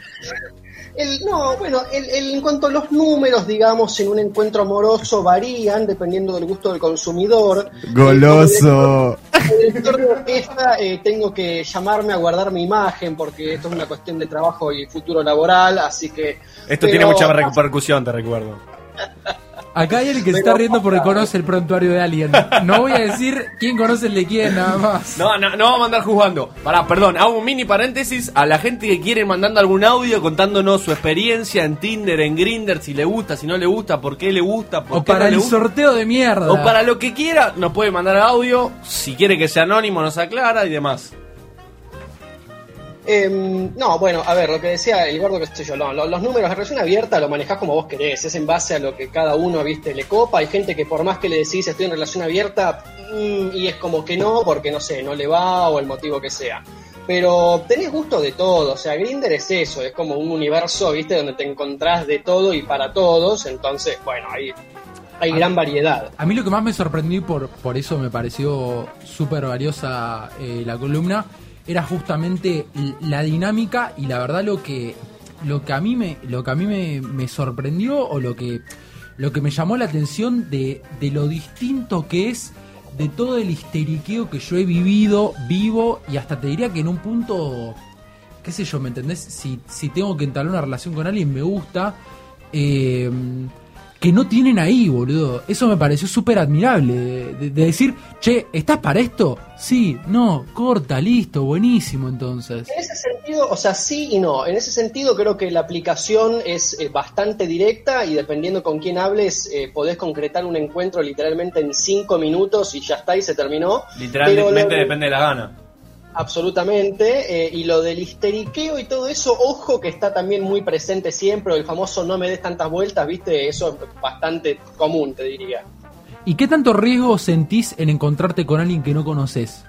El, no, bueno, el, el- en cuanto a los números, digamos, en un encuentro amoroso varían dependiendo del gusto del consumidor. Goloso. Como director de orquesta eh, tengo que llamarme a guardar mi imagen porque esto es una cuestión de trabajo y futuro laboral, así que... Esto pero- tiene mucha repercusión, te recuerdo. Acá hay alguien que se está riendo porque conoce el prontuario de alguien. No voy a decir quién conoce el de quién, nada más. No, no, no vamos a andar jugando. Pará, perdón, hago un mini paréntesis a la gente que quiere mandando algún audio contándonos su experiencia en Tinder, en Grinder, si le gusta, si no le gusta, por qué le gusta, por O qué para no le el gusta. sorteo de mierda. O para lo que quiera, nos puede mandar audio. Si quiere que sea anónimo, nos aclara y demás. Em, no, bueno, a ver, lo que decía el gordo, qué sé yo, no, lo- los números de relación abierta lo manejás como vos querés, es en base a lo que cada uno, viste, le copa. Hay gente que por más que le decís estoy en relación abierta, mm, y es como que no, porque no sé, no le va o el motivo que sea. Pero tenés gusto de todo, o sea, Grinder es eso, es como un universo, viste, donde te encontrás de todo y para todos, entonces, bueno, hay, hay gran variedad. A mí lo que más me sorprendió por, por eso me pareció súper valiosa eh, la columna era justamente la dinámica y la verdad lo que lo que a mí me lo que a mí me, me sorprendió o lo que lo que me llamó la atención de, de lo distinto que es de todo el histeriqueo que yo he vivido, vivo y hasta te diría que en un punto qué sé yo, ¿me entendés? Si, si tengo que entablar una relación con alguien, me gusta. eh, que no tienen ahí, boludo. Eso me pareció súper admirable. De, de- de decir, che, ¿estás para esto? Sí, no, corta, listo, buenísimo entonces. En ese sentido, o sea, sí y no. En ese sentido creo que la aplicación es eh, bastante directa y dependiendo con quién hables, eh, podés concretar un encuentro literalmente en cinco minutos y ya está y se terminó. Literalmente Pero depende de la gana. Absolutamente. eh, y lo del histeriqueo y todo eso, ojo que está también muy presente siempre. El famoso no me des tantas vueltas, viste, eso es bastante común, te diría. ¿Y qué tanto riesgo sentís en encontrarte con alguien que no conoces?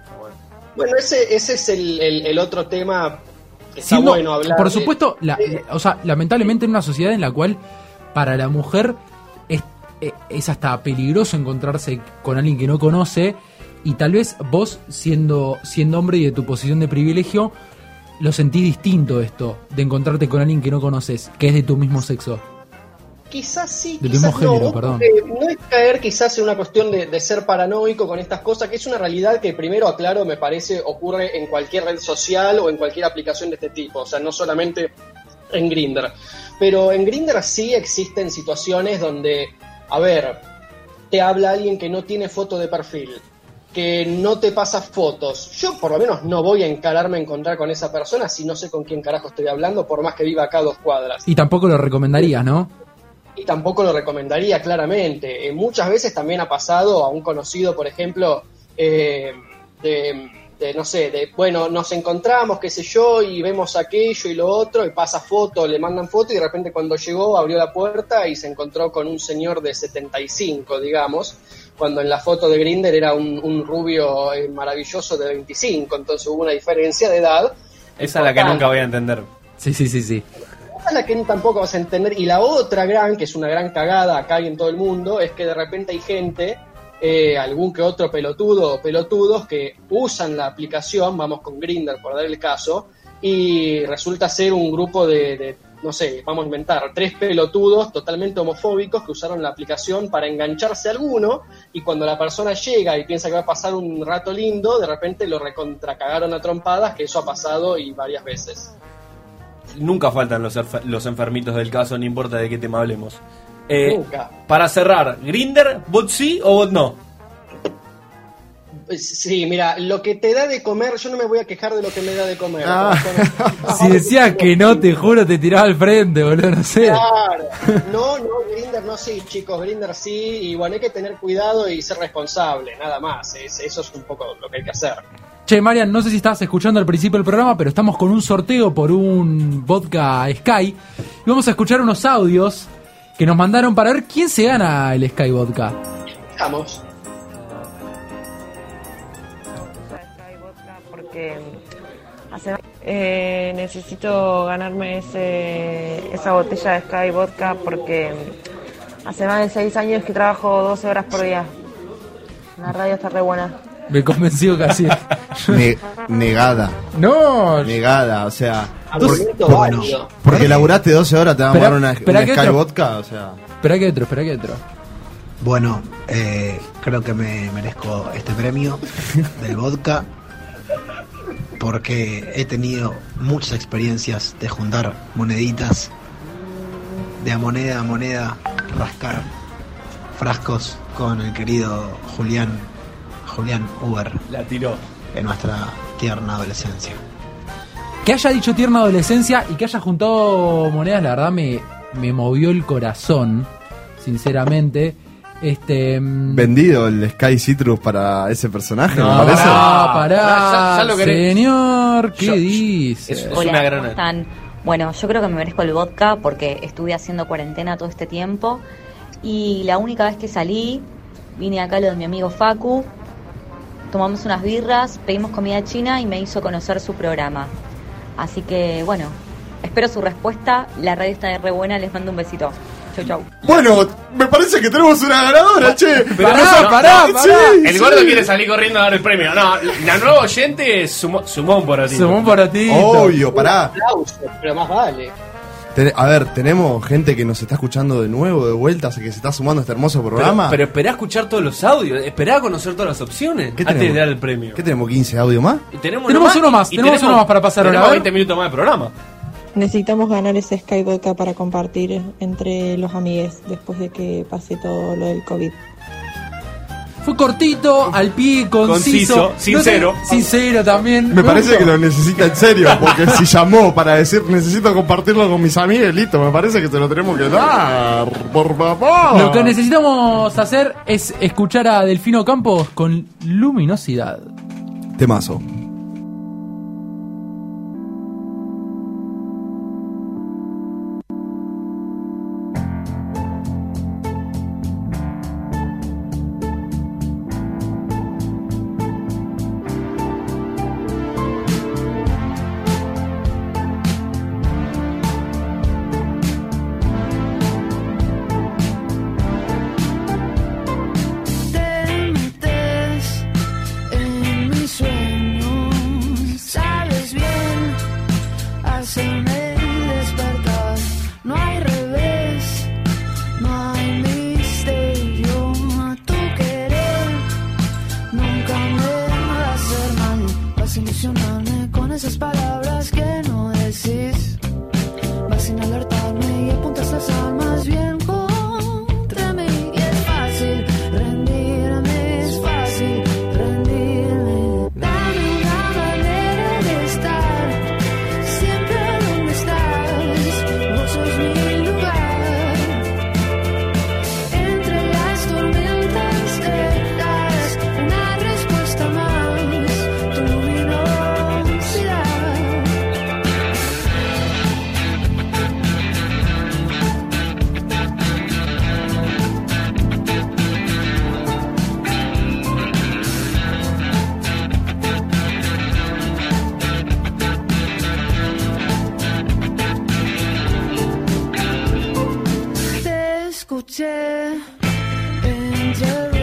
Bueno, ese, ese es el, el- el otro tema que está Siendo- bueno hablar. por supuesto, la- o sea, lamentablemente en una sociedad en la cual para la mujer es, eh, es hasta peligroso encontrarse con alguien que no conoce y tal vez vos siendo siendo hombre y de tu posición de privilegio lo sentís distinto esto de encontrarte con alguien que no conoces, que es de tu mismo sexo. Quizás sí, Del quizás mismo género, no. perdón. Eh, no es caer quizás en una cuestión de, de ser paranoico con estas cosas, que es una realidad que primero aclaro, me parece, ocurre en cualquier red social o en cualquier aplicación de este tipo, o sea, no solamente en Grinder. Pero en Grinder sí existen situaciones donde, a ver, te habla alguien que no tiene foto de perfil, que no te pasa fotos. Yo por lo menos no voy a encararme a encontrar con esa persona si no sé con quién carajo estoy hablando, por más que viva acá a dos cuadras Y tampoco lo recomendarías, ¿no? y tampoco lo recomendaría claramente. Eh, muchas veces también ha pasado a un conocido, por ejemplo, eh, de, de, no sé, de, bueno, nos encontramos, qué sé yo, y vemos aquello y lo otro, y pasa foto, le mandan foto, y de repente cuando llegó abrió la puerta y se encontró con un señor de 75, digamos, cuando en la foto de Grinder era un, un rubio eh, maravilloso de 25, entonces hubo una diferencia de edad. Esa es la que nunca voy a entender. Sí, sí, sí, sí. Esa es la que tampoco vas a entender. Y la otra gran, que es una gran cagada acá y en todo el mundo, es que de repente hay gente, eh, algún que otro pelotudo o pelotudos, que usan la aplicación, vamos con Grinder por dar el caso, y resulta ser un grupo de, de, no sé, vamos a inventar, tres pelotudos totalmente homofóbicos que usaron la aplicación para engancharse a alguno, y cuando la persona llega y piensa que va a pasar un rato lindo, de repente lo recontracagaron a trompadas, que eso ha pasado y varias veces. Nunca faltan los, enfermitos del caso, no importa de qué tema hablemos. Eh, Nunca. Para cerrar, ¿Grinder, bot sí o bot no? Sí, mira, lo que te da de comer, yo no me voy a quejar de lo que me da de comer. Ah. [laughs] Si decías que no, te juro, te tiraba al frente, boludo, no sé. Claro. [laughs] No, no, Grinder no, sí, chicos, Grinder sí, y bueno, hay que tener cuidado y ser responsable, nada más. Es- eso es un poco lo que hay que hacer. Che, Marian, no sé si estabas escuchando al principio del programa, pero estamos con un sorteo por un vodka Sky. Y vamos a escuchar unos audios que nos mandaron para ver quién se gana el Sky Vodka. Vamos. Porque hace eh, necesito ganarme ese, esa botella de Sky Vodka porque hace más de seis años que trabajo 12 horas por día. La radio está re buena. Me convenció casi. [laughs] Ne- negada. No. Negada, o sea. Argumento por- válido. porque laburaste 12 horas, te van a dar una, espera una Sky otro- Vodka, o sea. Espera que otro, espera que otro. Bueno, eh, creo que me merezco este premio del vodka porque he tenido muchas experiencias de juntar moneditas, de a moneda a moneda rascar frascos con el querido Julián, Julián Uber. La tiró. En nuestra tierna adolescencia. Que haya dicho tierna adolescencia y que haya juntado monedas, la verdad me, me movió el corazón, sinceramente. Este. mm, Vendido el Sky Citrus para ese personaje, No, me parece. pará, pará, Ya- ya lo querés. señor, ¿qué Yo- dice? es- Hola, una ¿cómo granada. están? Bueno, yo creo que me merezco el vodka porque estuve haciendo cuarentena todo este tiempo y la única vez que salí vine acá a lo de mi amigo Facu, tomamos unas birras, pedimos comida china y me hizo conocer su programa. Así que bueno, espero su respuesta, la radio está re buena, les mando un besito. Chau, chau. Bueno, me parece que tenemos una ganadora, che. Pero Pará, no, no, pará, no, pará. sí, El sí. gordo quiere salir corriendo a dar el premio. No, la nueva oyente sumó, sumó un porotito. Sumó un porotito. Obvio, pará. Aplausos, pero más vale. A ver, tenemos gente que nos está escuchando de nuevo, de vuelta, que se está sumando a este hermoso Pero, programa. pero esperá a escuchar todos los audios, esperá a conocer todas las opciones ¿Qué antes tenemos? de dar el premio. ¿Qué tenemos? ¿15 audio más? Y tenemos, Tenemos uno más, y tenemos uno más para pasar ahora, Tenemos a ver. 20 minutos más de programa. Necesitamos ganar ese Sky Vodka para compartir entre los amigues después de que pase todo lo del COVID. Fue cortito, al pie, conciso. Conciso, sincero. No sé, sincero también. Me parece gustó. que lo necesita en serio, porque [laughs] si llamó para decir necesito compartirlo con mis amigos, listo, me parece que se lo tenemos que dar, por favor. Lo que necesitamos hacer es escuchar a Delfino Campos con luminosidad. Temazo. Escuché entre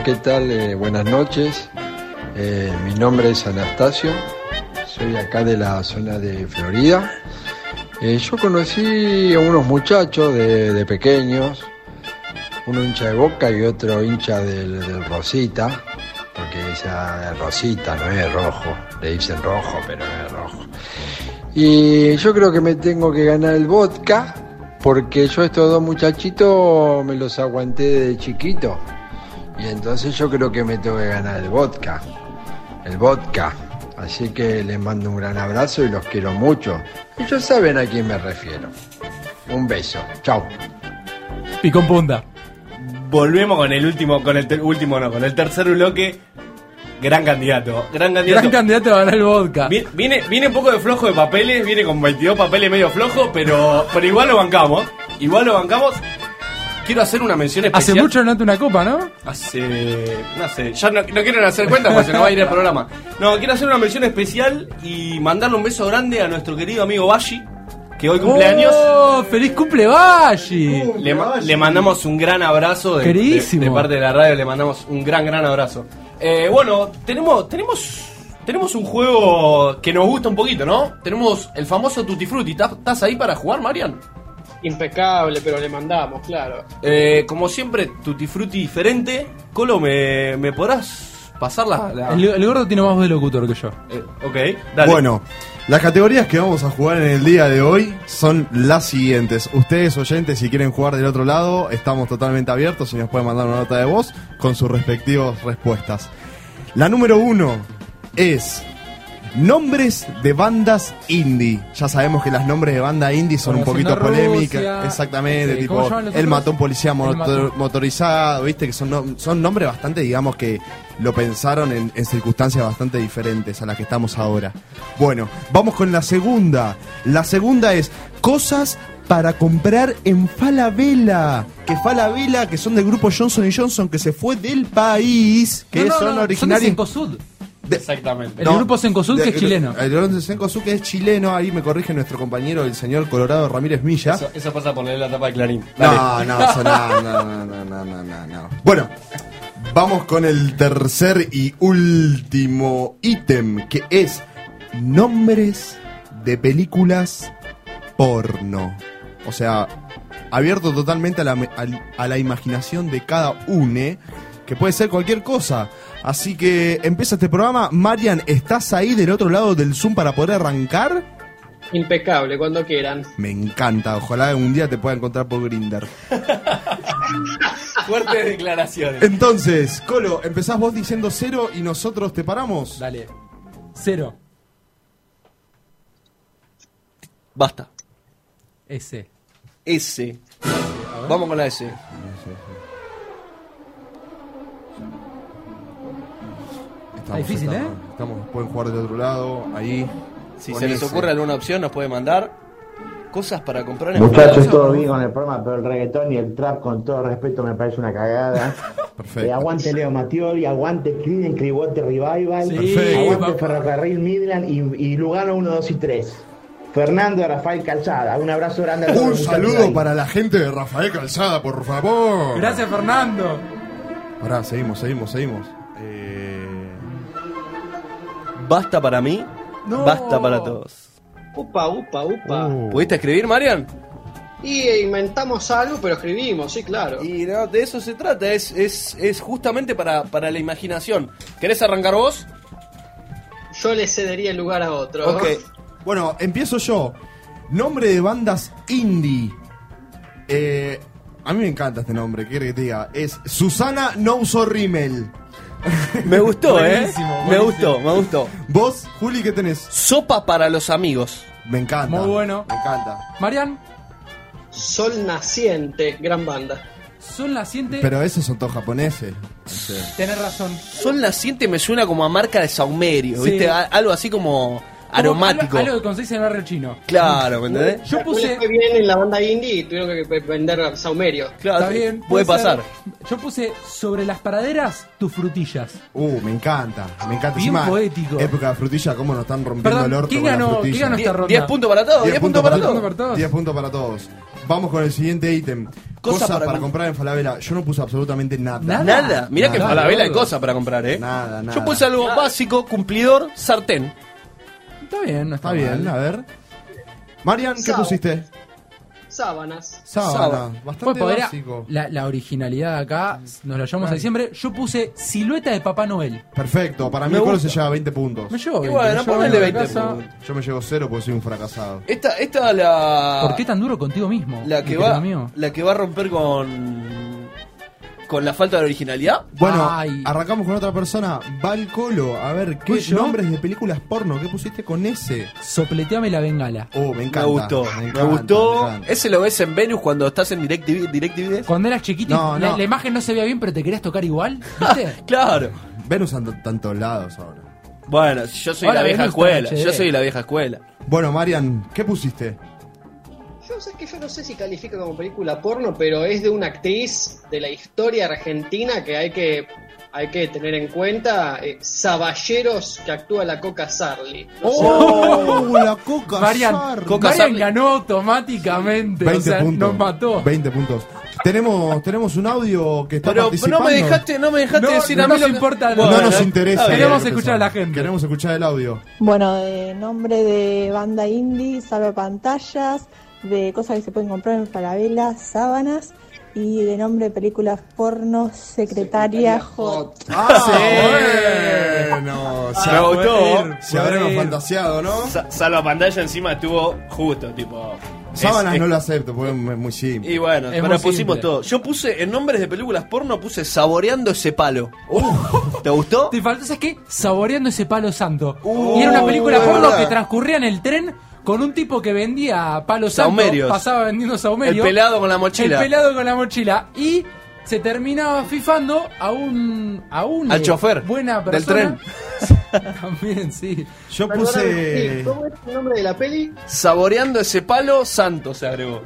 ¿qué tal? Eh, buenas noches. Eh, mi nombre es Anastasio. Soy acá de la zona de Florida. Eh, yo conocí a unos muchachos de, pequeños, uno hincha de Boca y otro hincha del, Rosita, porque esa es Rosita, no es rojo. Le dicen rojo, pero no es rojo. Y yo creo que me tengo que ganar el vodka, porque yo estos dos muchachitos me los aguanté de chiquito. Y entonces yo creo que me tengo que ganar el vodka. El vodka. Así que les mando un gran abrazo y los quiero mucho. Ellos saben a quién me refiero. Un beso. Chao. Picón punta. Volvemos con el último, con el ter- último no, con el tercer bloque. Gran candidato, gran candidato. Gran candidato a ganar el vodka. Vi- Viene, viene un poco de flojo de papeles, viene con 22 papeles medio flojo, pero, pero igual lo bancamos. Igual lo bancamos. Quiero hacer una mención especial. Hace mucho no ganaste una copa, ¿no? Hace. No sé, ya no, no quieren hacer cuenta porque se nos va a ir el programa. No, quiero hacer una mención especial y mandarle un beso grande a nuestro querido amigo Bashi, que hoy cumpleaños. ¡Oh! ¡Feliz cumple, Bashi! Le, le mandamos un gran abrazo de, de- de parte de la radio, le mandamos un gran, gran abrazo. Eh, bueno, tenemos, tenemos, tenemos un juego que nos gusta un poquito, ¿no? Tenemos el famoso Tutti Frutti. ¿Estás- ¿Estás ahí para jugar, Marian? Impecable, pero le mandamos, claro. Eh, como siempre, Tutti Frutti diferente. Colo, ¿me, me podrás pasar la...? la- El, el gordo tiene más voz de locutor que yo. Eh, ok, dale. Bueno, las categorías que vamos a jugar en el día de hoy son las siguientes. Ustedes, oyentes, si quieren jugar del otro lado, estamos totalmente abiertos y nos pueden mandar una nota de voz con sus respectivas respuestas. La número uno es nombres de bandas indie. Ya sabemos que las nombres de banda indie son un poquito polémicas. Exactamente, ¿cómo tipo, otros? mató a un policía Él motor- mató. motorizado, viste, que son, son nombres bastante, digamos, que lo pensaron en, en circunstancias bastante diferentes a las que estamos ahora. Bueno, vamos con la segunda. La segunda es cosas para comprar en Falabella. Que Falabella, que son del grupo Johnson Johnson, que se fue del país, que No, no, son no, Son de originarios... Cencosud. Exactamente. El grupo Cencosud, que es chileno. El grupo Cencosud, que es chileno, ahí me corrige nuestro compañero, el señor Colorado Ramírez Milla. Eso, eso pasa por leer la tapa de Clarín. No, Dale. no, eso [laughs] no, no, no, no, no, no, no, no. Bueno, vamos con el tercer y último ítem, que es nombres de películas porno. O sea, abierto totalmente a la, a, a la imaginación de cada une, que puede ser cualquier cosa. Así que empieza este programa. Marian, ¿estás ahí del otro lado del Zoom para poder arrancar? Impecable, cuando quieran. Me encanta, ojalá un día te pueda encontrar por Grinder. [laughs] Fuertes declaraciones. Entonces, Colo, empezás vos diciendo cero y nosotros te paramos. Dale. Cero. Basta. S. S. Vamos con la S. Estamos, difícil, estamos, ¿eh? Estamos, pueden jugar del otro lado, ahí. Si se les ocurre alguna opción, nos puede mandar cosas para comprar en Muchachos, todo bien con el programa, pero el reggaetón y el trap, con todo respeto, me parece una cagada. [laughs] Perfecto. Eh, aguante Leo Mattioli, aguante Creedence Clearwater Revival, Sí, Perfecto. aguante papá. Ferrocarril Midland y, y Lugano 1, 2 y 3. Fernando Rafael Calzada, un abrazo grande a todos. Un saludo para la gente de Rafael Calzada, por favor. Gracias, Fernando. Pará, seguimos, seguimos, seguimos. Eh, Basta para mí, No. basta para todos. Upa, upa, upa. uh, ¿Pudiste escribir, Marian? Y inventamos algo, pero escribimos, sí, claro. Y no, de eso se trata, es, es, es justamente para, para la imaginación. ¿Querés arrancar vos? Yo le cedería el lugar a otro. Ok. Bueno, empiezo yo. Nombre de bandas indie. Eh, a mí me encanta este nombre, ¿qué querés que te diga? Es Susana No Rimmel. [laughs] Me gustó, ¿eh? Buenísimo, Me buenísimo. gustó, me gustó. ¿Vos, Juli, qué tenés? Sopa para los amigos. Me encanta. Muy bueno. Me encanta. Marian, Sol Naciente, gran banda. Sol Naciente. Pero esos son todos japoneses. Tenés razón. Sol Naciente me suena como a marca de saumerio, Sí. ¿viste? A- algo así como aromático. Algo, algo que conseguís en el barrio chino. Claro, ¿me entendés? Yo puse. fue bien en la banda indie y tuvieron que vender saumerio. Claro, Está bien. puede pasar. ser. Yo puse sobre las praderas tus frutillas. Uh, me encanta. Me encanta. Bien Encima, poético. Época de frutilla, cómo nos están rompiendo Perdón, el orto ¿quién con la ganó- frutilla. quién ganó esta ronda? 10 puntos para todos, 10 puntos para todos. para todos. 10 puntos para todos. Vamos con el siguiente ítem. Cosas para para, comp- comprar en Falabella. Yo no puse absolutamente nada. Nada. Mirá que en Nada. Falabella hay cosas para comprar, ¿eh? Nada, nada. Yo puse algo básico, cumplidor, sartén. Está bien, no está, Está bien, mal. a ver. Marian, ¿qué Sábado. pusiste? Sábanas. Sábana. Sábana. Bastante Bueno, básico. la, la originalidad acá, nos la llevamos a diciembre. Yo puse silueta de Papá Noel. Perfecto, para mí Me el coro gusta. se lleva 20 puntos. Me llevo Y 20, bueno, ponele a 20 casa. puntos. Yo me llevo cero porque soy un fracasado. Esta, esta la. ¿Por qué tan duro contigo mismo? La que va. La que va a romper con. Con la falta de originalidad. Bueno, Ay. arrancamos con otra persona. Valcolo. A ver, ¿qué nombres de películas porno? ¿Qué pusiste con ese? Sopleteame la bengala. Oh, me Me encanta. gustó. Me, encanta, gustó. me encanta. Ese lo ves en Venus cuando estás en DirecTV. DirecTV. Cuando eras chiquito, y No, la, no. la imagen no se veía bien, pero te querías tocar igual. ¿Viste? [laughs] Claro. Venus anda en tantos lados ahora. Bueno, yo soy Ahora la vieja escuela. Yo soy la vieja escuela. Bueno, Marian, ¿qué pusiste? Sé que yo no sé si califica como película porno, pero es de una actriz de la historia argentina que hay que hay que tener en cuenta. eh, Saballeros que actúa la Coca Sarli. No sé. ¡Oh! la coca Marian, Sarli. Coca Marian Sarli. ganó automáticamente. 20 o sea, puntos. nos mató. 20 puntos. Tenemos, tenemos un audio que está Pero participando. no me dejaste, no me dejaste No, decir no a mí nos lo que- importa Bueno, no nos interesa. Queremos escuchar a la gente. Queremos escuchar el audio. Bueno, de nombre de banda indie, salva pantallas, de cosas que se pueden comprar en Falabella, sábanas, y de nombre de películas porno, secretaria hot. Ah, bueno. Se me gustó. Se habremos fantaseado, ¿no? Sa- Salva pantalla encima estuvo justo, tipo. Sábanas es- no es- lo acepto porque es muy simple. Y bueno, Es pero pusimos simple. todo. Yo puse en nombres de películas porno, puse saboreando ese palo. ¿Te gustó? Te faltó, ¿sabes qué? Saboreando ese palo santo. Uh, y era una película porno verdad. que transcurría en el tren con un tipo que vendía palos santos. Saumerios. Pasaba vendiendo saumerios. El pelado con la mochila. El pelado con la mochila. Y se terminaba fifando a un. a un. Al eh, chofer Buena del persona. [laughs] También, sí. Yo puse. ¿Cómo es el nombre de la peli? Saboreando ese palo, santo se agregó.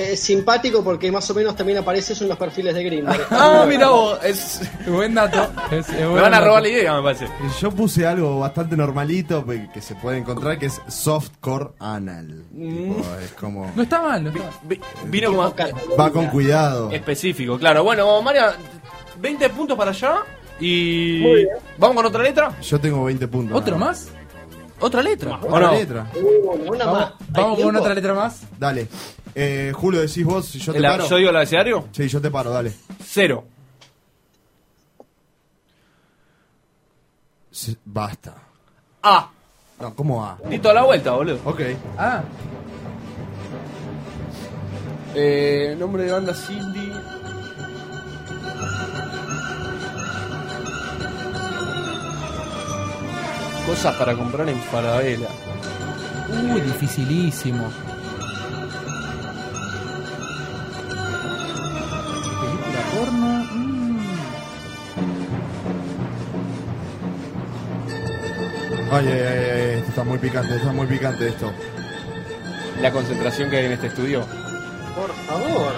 Eh, simpático porque más o menos también aparece eso en los perfiles de Grindr. [laughs] Ah, mira vos. Es... [laughs] Buen dato. Es- es Me van a dato. robar la idea, me parece. Yo puse algo bastante normalito que se puede encontrar que es softcore anal. Tipo, es como. No está mal, no está mal. Vi- Vino como Va con cuidado. específico, claro. Bueno, María, 20 puntos para allá. Y. ¿Vamos con otra letra? Yo tengo 20 puntos. ¿Otro nada más? ¿Otra letra? ¿O Otra no? letra. Uh, una Vamos, más. ¿Hay vamos con otra letra más. Dale. Eh, Julio, decís vos si yo te paro. ¿Yo digo el abecedario? Sí, yo te paro, dale. Cero. Basta. A. No, ¿cómo A? Di toda la vuelta, boludo. Ok. Ah, Eh, nombre de banda Cindy. Cosas para comprar en Falabella. uy, dificilísimo. Ay, ay, ay, ay, esto está muy picante, está muy picante esto. La concentración que hay en este estudio. Por favor.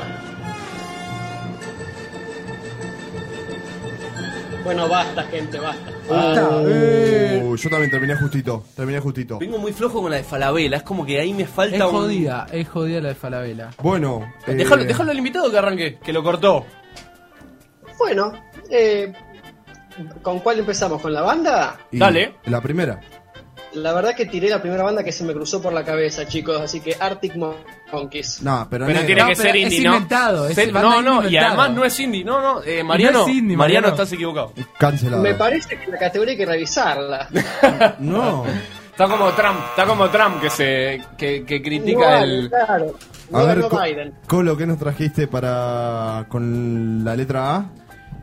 Bueno, basta, gente, basta. Uh, yo también terminé justito, terminé justito. Vengo muy flojo con la de Falabella. Es como que ahí me falta Es un. jodida, es jodida la de Falabella. Bueno, eh, Déjalo, déjalo al invitado que arranque, que lo cortó. Bueno, eh, ¿con cuál empezamos? ¿Con la banda? y dale. La primera. La verdad que tiré la primera banda que se me cruzó por la cabeza, chicos, así que Arctic Monkeys. No, pero, tiene No, que pero ser es indie, ¿no? inventado, es no, indie no, y además no es indie. No, no, eh, Mariano, No es indie, Mariano, Mariano. estás equivocado. Cancelado. Me parece que la categoría hay que revisarla. [laughs] No. Está como Trump, está como Trump que se que, que critica No, el claro. A ver, Biden. Colo, ¿qué nos trajiste para con la letra A?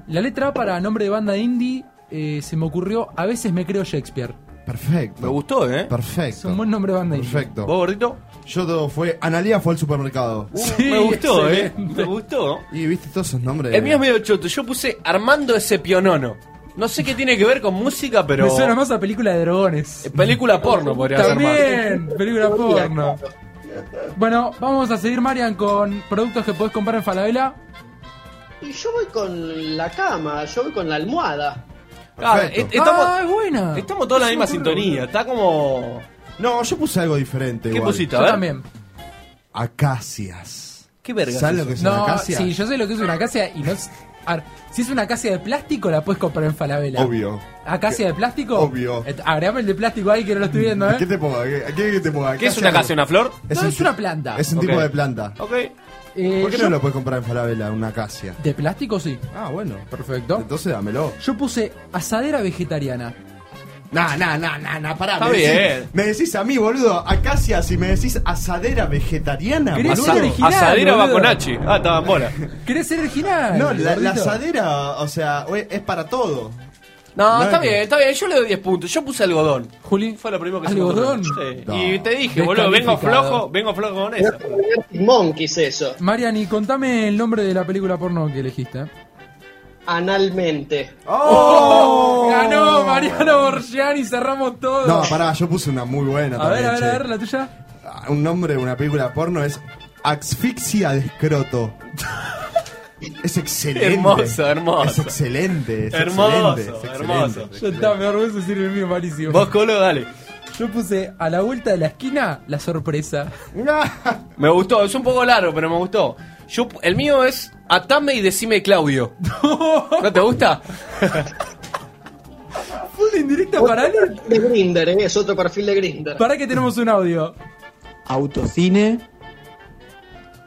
La letra A para nombre de banda indie eh, se me ocurrió A veces me creo Shakespeare. Perfecto. Me gustó, ¿eh? Es Perfecto. un buen nombre de banda indie. Perfecto. ¿Vos, gordito? Yo todo fue. Analía fue al supermercado. Sí, me gustó, ¿eh? Me gustó. Y viste todos esos nombres. El mío es medio choto. Yo puse Armando ese pionono. No sé qué tiene que ver con música, pero. Me suena más a película de dragones. Película porno podría ser más. También, película porno. Bueno, vamos a seguir, Marian, con productos que podés comprar en Falabella. Y yo voy con la cama, yo voy con la almohada. Ah, est- estamos, ah, es buena. estamos todos en la misma sintonía. Está como. No, yo puse algo diferente. ¿Qué igual. pusiste? A Yo ver. también. Acacias. ¿Qué verga? ¿Sabes es lo que es No, una acacia? sí, yo sé lo que es una acacia y no es... A ver, si es una acacia de plástico, la puedes comprar en Falabella. Obvio. ¿Acacia de plástico? Obvio. Et- Agregame el de plástico ahí que no lo estoy viendo, ¿eh? ¿Qué te pongo? ¿Qué, qué- qué te pongo? ¿Qué es una acacia? ¿Una flor? No, un es una planta. Es un Ok. tipo de planta. Ok. Eh, ¿Por qué yo- no lo puedes comprar en Falabella, una acacia? ¿De plástico sí? Ah, bueno. Perfecto. Entonces dámelo. Yo puse asadera vegetariana. Nah, nah, nah, nah, nah, pará. Está me bien. Decís, me decís a mí, boludo, acacia, si me decís asadera vegetariana, ¿Querés boludo. ser original, Asadera va boludo? con H. Ah, estaba en bola. ¿Querés ser original? No, la, la gordito? asadera, o sea, es para todo. No, No, está bien, está bien. Yo le doy 10 puntos. Yo puse algodón. Juli, Fue lo primero que se me ¿Algodón? ocurrió. Sí. No. Y te dije, boludo, vengo Descalificado. flojo, vengo flojo con eso. Monkeys eso, Mariani, contame el nombre de la película porno que elegiste. analmente. ¡Oh! Ganó Mariano Borgiani, cerramos todo. No, pará, yo puse una muy buena a ver, también, a ver, che. a ver, la tuya. Ah, Un nombre de una película porno es Asfixia de escroto. [laughs] Es excelente. Hermoso, hermoso. Es excelente. Es Hermoso, excelente, es hermoso. excelente. Ya está, me vergüenza decir el mío malísimo. Vos, Colo, dale. Yo puse a la vuelta de la esquina la sorpresa. Me gustó, es un poco largo, pero me gustó. Yo, el mío es Atame y decime Claudio. [laughs] ¿No te gusta? Full indirecta para él. De Grinder, ¿eh? es otro perfil de Grinder. Para que tenemos un audio. autocine,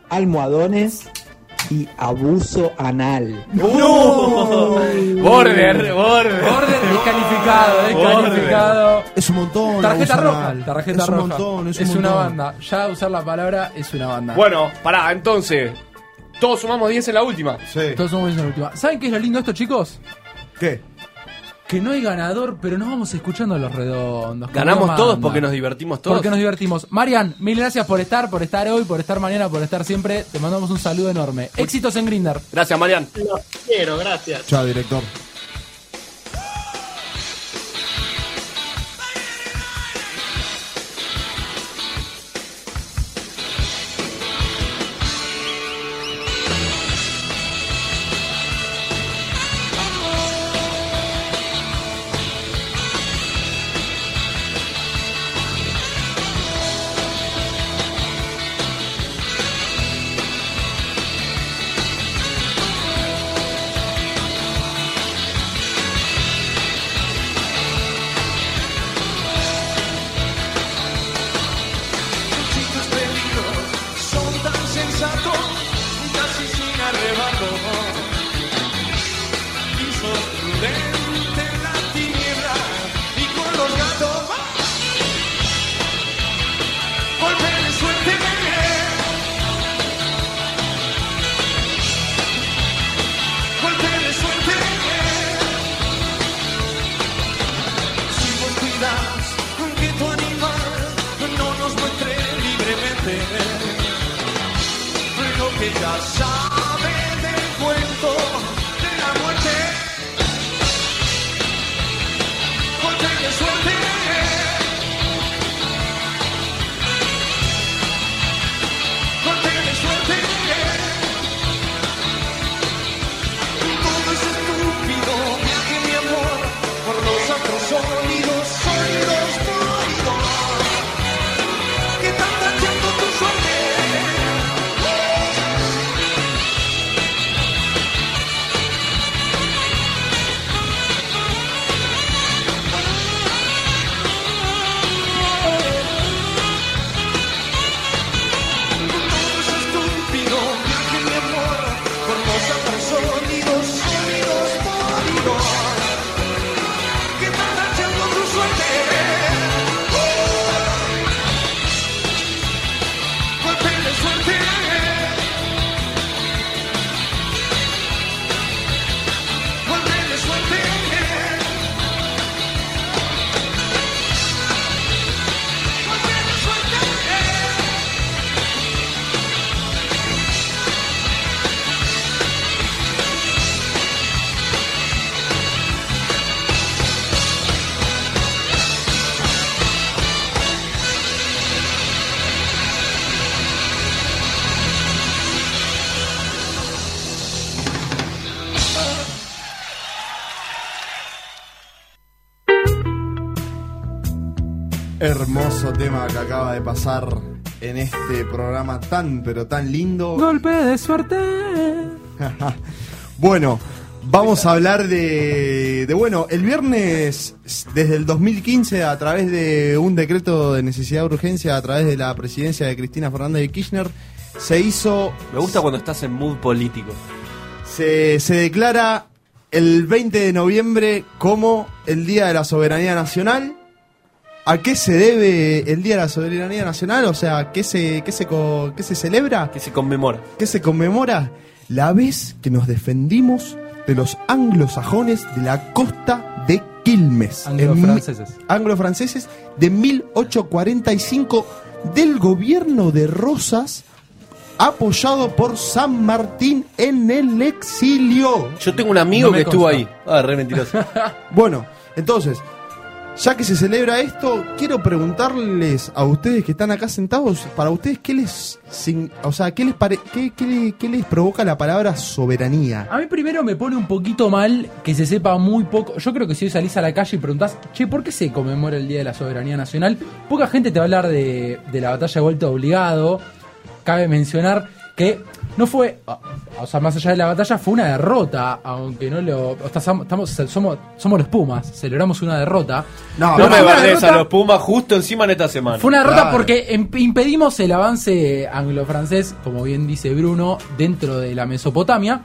almohadones y abuso anal. Border, border. Border descalificado, descalificado. Es un montón. Tarjeta roja, anal. tarjeta es un roja. montón, es, es un una banda. Ya usar la palabra es una banda. Bueno, pará, entonces. Todos sumamos 10 en la última. Sí. Todos somos en la última. ¿Saben qué es lo lindo de esto, chicos? ¿Qué? Que no hay ganador, pero nos vamos escuchando a los redondos. Ganamos todos porque nos divertimos todos. Porque nos divertimos. Marian, mil gracias por estar, por estar hoy, por estar mañana, por estar siempre. Te mandamos un saludo enorme. Éxitos en Grinder. Gracias, Marian. Los quiero, gracias. Chao, director. Hermoso tema que acaba de pasar en este programa tan pero tan lindo. [laughs] Golpe de suerte. [laughs] bueno, vamos a hablar de, de, bueno, el viernes desde el 2015 a través de un decreto de necesidad de urgencia a través de la presidencia de Cristina Fernández de Kirchner se hizo Me gusta cuando estás en mood político. se, se declara el 20 de noviembre como el Día de la Soberanía Nacional. ¿A qué se debe el Día de la Soberanía Nacional? O sea, ¿qué se, qué se, co- qué se celebra? ¿Qué se conmemora? ¿Qué se conmemora? La vez que nos defendimos de los anglosajones de la costa de Quilmes. Anglo-franceses. Anglo-franceses de 1845 del gobierno de Rosas apoyado por San Martín en el exilio. Yo tengo un amigo No que estuvo ahí. Ah, re mentiroso. [laughs] Bueno, entonces, ya que se celebra esto, quiero preguntarles a ustedes que están acá sentados, para ustedes, ¿qué les, o sea, ¿qué les, pare- qué, qué le- qué les provoca la palabra soberanía? A mí primero me pone un poquito mal que se sepa muy poco. Yo creo que si hoy salís a la calle y preguntás, che, ¿por qué se conmemora el Día de la Soberanía Nacional? Poca gente te va a hablar de, de la batalla de vuelta obligado. Cabe mencionar que no fue, o sea, más allá de la batalla, fue una derrota, aunque no lo. o sea, estamos, somos, somos los Pumas, celebramos una derrota. No, Pero me bardes a los Pumas justo encima en esta semana. fue una derrota Claro. porque em- impedimos el avance anglo-francés, como bien dice Bruno, dentro de la Mesopotamia.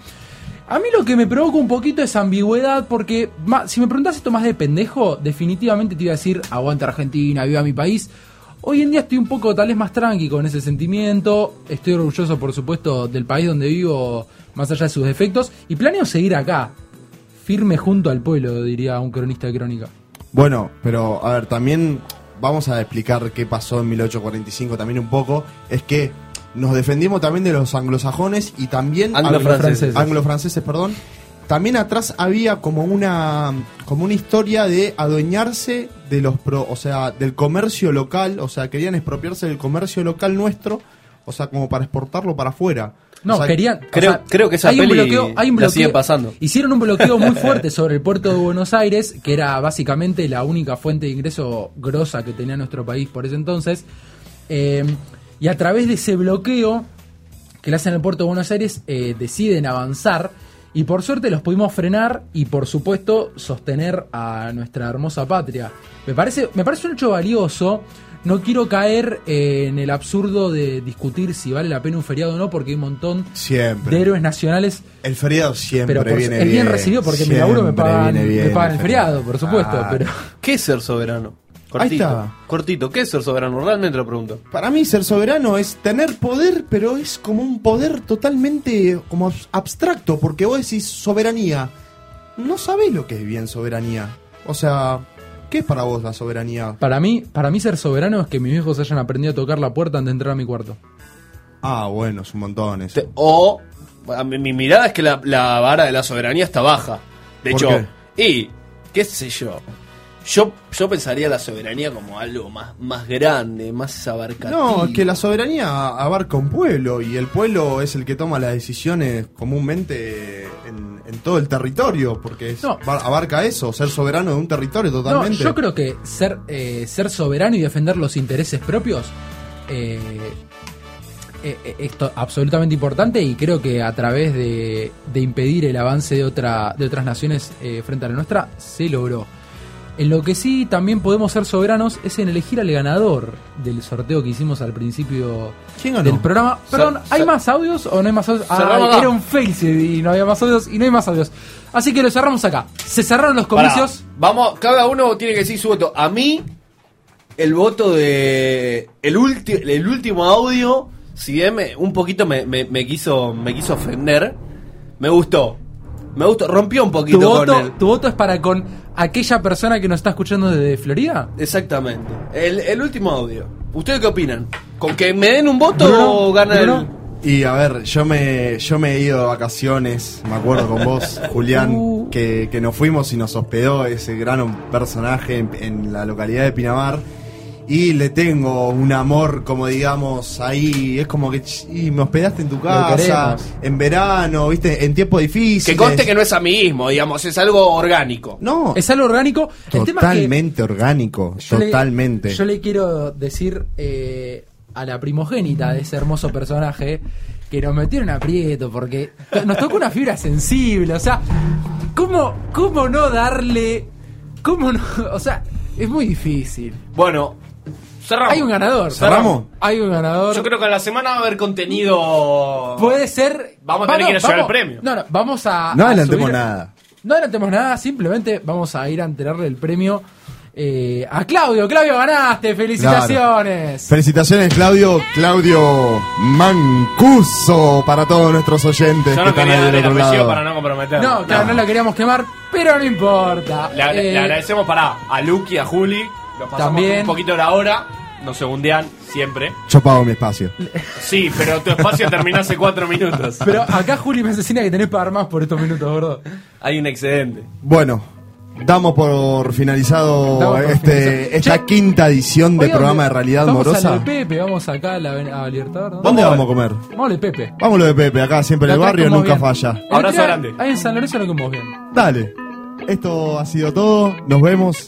A mí lo que me provoca un poquito es ambigüedad, porque ma- si me preguntas esto más de pendejo, definitivamente te iba a decir, aguanta Argentina, viva mi país. Hoy en día estoy un poco tal vez más tranqui con ese sentimiento. Estoy orgulloso, por supuesto, del país donde vivo, más allá de sus defectos. Y planeo seguir acá, firme junto al pueblo, diría un cronista de crónica. Bueno, pero a ver, también vamos a explicar qué pasó en 1845 también un poco. Es que nos defendimos también de los anglosajones y también Anglo-franceses. anglo-franceses, perdón. También atrás había como una como una historia de adueñarse de los pro, o sea, del comercio local, o sea, querían expropiarse del comercio local nuestro, o sea, como para exportarlo para afuera. No, O sea, querían. creo- o sea, creo que esa hay un bloqueo, hay un la bloqueo- sigue pasando. Hicieron un bloqueo muy fuerte [laughs] sobre el puerto de Buenos Aires, que era básicamente la única fuente de ingreso grosa que tenía nuestro país por ese entonces. Eh, y a través de ese bloqueo que le hacen al puerto de Buenos Aires, eh, deciden avanzar. Y por suerte los pudimos frenar y por supuesto sostener a nuestra hermosa patria. Me parece, me parece un hecho valioso. No quiero caer eh, en el absurdo de discutir si vale la pena un feriado o no, porque hay un montón Siempre. de héroes nacionales. El feriado siempre Pero por- viene es bien bien. recibido porque mi laburo me pagan, me pagan el feriado, por supuesto. Ah. Pero ¿Qué es ser soberano? Cortito. está. Cortito, ¿qué es ser soberano? Realmente lo pregunto. Para mí ser soberano es tener poder, pero es como un poder totalmente como abs- abstracto, porque vos decís soberanía. No sabés lo que es bien soberanía. O sea, ¿qué es para vos la soberanía? para mí, para mí ser soberano es que mis hijos hayan aprendido a tocar la puerta antes de entrar a mi cuarto. Ah, bueno, es un montón eso. O mi, mi mirada es que la, la vara de la soberanía está baja. De ¿Por hecho, y qué sé yo. Yo, yo pensaría la soberanía como algo más, más grande, más abarcativo. No, es que la soberanía abarca un pueblo y el pueblo es el que toma las decisiones comúnmente en, en todo el territorio, porque es- No. abarca eso, ser soberano de un territorio totalmente. No, yo creo que ser, eh, ser soberano y defender los intereses propios eh, eh, eh, es to- absolutamente importante y creo que a través de, de impedir el avance de, otra, de otras naciones eh, frente a la nuestra se logró. En lo que sí también podemos ser soberanos es en elegir al ganador del sorteo que hicimos al principio del programa. Perdón, ¿hay más audios o no hay más audios? Ah, era un fail y no había más audios y no hay más audios. Así que lo cerramos acá. Se cerraron los Pará, comicios. vamos, cada uno tiene que decir su voto. A mí, el voto de. El, ulti- el último audio, si bien me- un poquito me, me- me quiso, me quiso ofender, me gustó. Me gustó, rompió un Tu poquito con voto, él. tu voto es para con aquella persona que nos está escuchando desde Florida. Exactamente. El, el último audio. ¿Ustedes qué opinan? ¿Con que me den un voto Bruno, o gana Bruno. el.? Y a ver, yo me, yo me he ido de vacaciones, me acuerdo con vos, [laughs] Julián, Uh. que, que nos fuimos y nos hospedó ese gran personaje en, en la localidad de Pinamar. Y le tengo un amor, como digamos, ahí, es como que y me hospedaste en tu casa, en verano, viste, en tiempos difíciles. Que conste que no es amiguismo, digamos, es algo orgánico. No, Es algo orgánico. El tema es que totalmente orgánico, yo le- totalmente. yo le quiero decir, eh, a la primogénita de ese hermoso personaje que nos metieron aprieto porque nos tocó una fibra sensible. O sea, ¿cómo, cómo no darle. ¿Cómo no? [laughs] O sea, es muy difícil. Bueno, cerramos. Hay un ganador. ¿Cerramos? Hay un ganador. Yo creo que en la semana va a haber contenido. Puede ser. Vamos a tener Va, que ir a llevar el premio. No, no, vamos a. No adelantemos nada. No adelantemos nada, simplemente vamos a ir a enterarle el premio eh, a Claudio. Claudio, ganaste, felicitaciones. Felicitaciones, Claudio. Claudio Mancuso para todos nuestros oyentes Yo que no están ahí del el otro lado. para no comprometer. No, claro, no. la queríamos quemar, pero no importa. Le, agra- Eh, le agradecemos para a Lucky, a Juli. Nos pasamos También. un poquito la hora. Nos segundean siempre. Yo pago mi espacio. Sí, pero tu espacio termina hace cuatro minutos. Pero acá Juli me asesina que tenés que pagar más por estos minutos, gordo. Hay un excedente. Bueno, damos por finalizado Damos por este, finalizado. esta Che, quinta edición de programa de vamos- realidad vamos amorosa. a lo de Pepe, vamos acá a, la, a Libertador. ¿Dónde vamos a comer? Vamos a lo de Pepe. Vamos lo de Pepe, acá siempre en el Acá barrio, nunca bien. falla. El otro día, Ahí en San Lorenzo lo comemos bien. Dale. Esto ha sido todo. Nos vemos.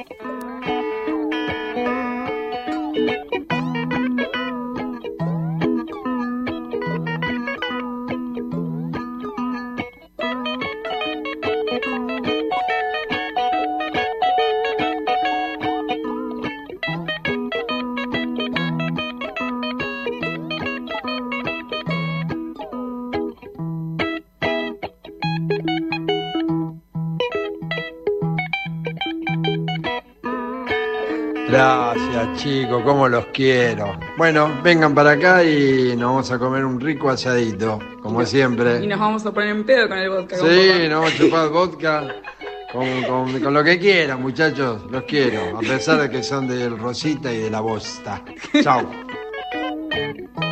Chicos, cómo los quiero. Bueno, vengan para acá y nos vamos a comer un rico asadito, como Y siempre. nos vamos a poner en pedo con el vodka. Sí, nos vamos a chupar vodka con, con- con lo que quieran, muchachos, los quiero, a pesar de que son del Rosita y de la Bosta. Chao. [laughs]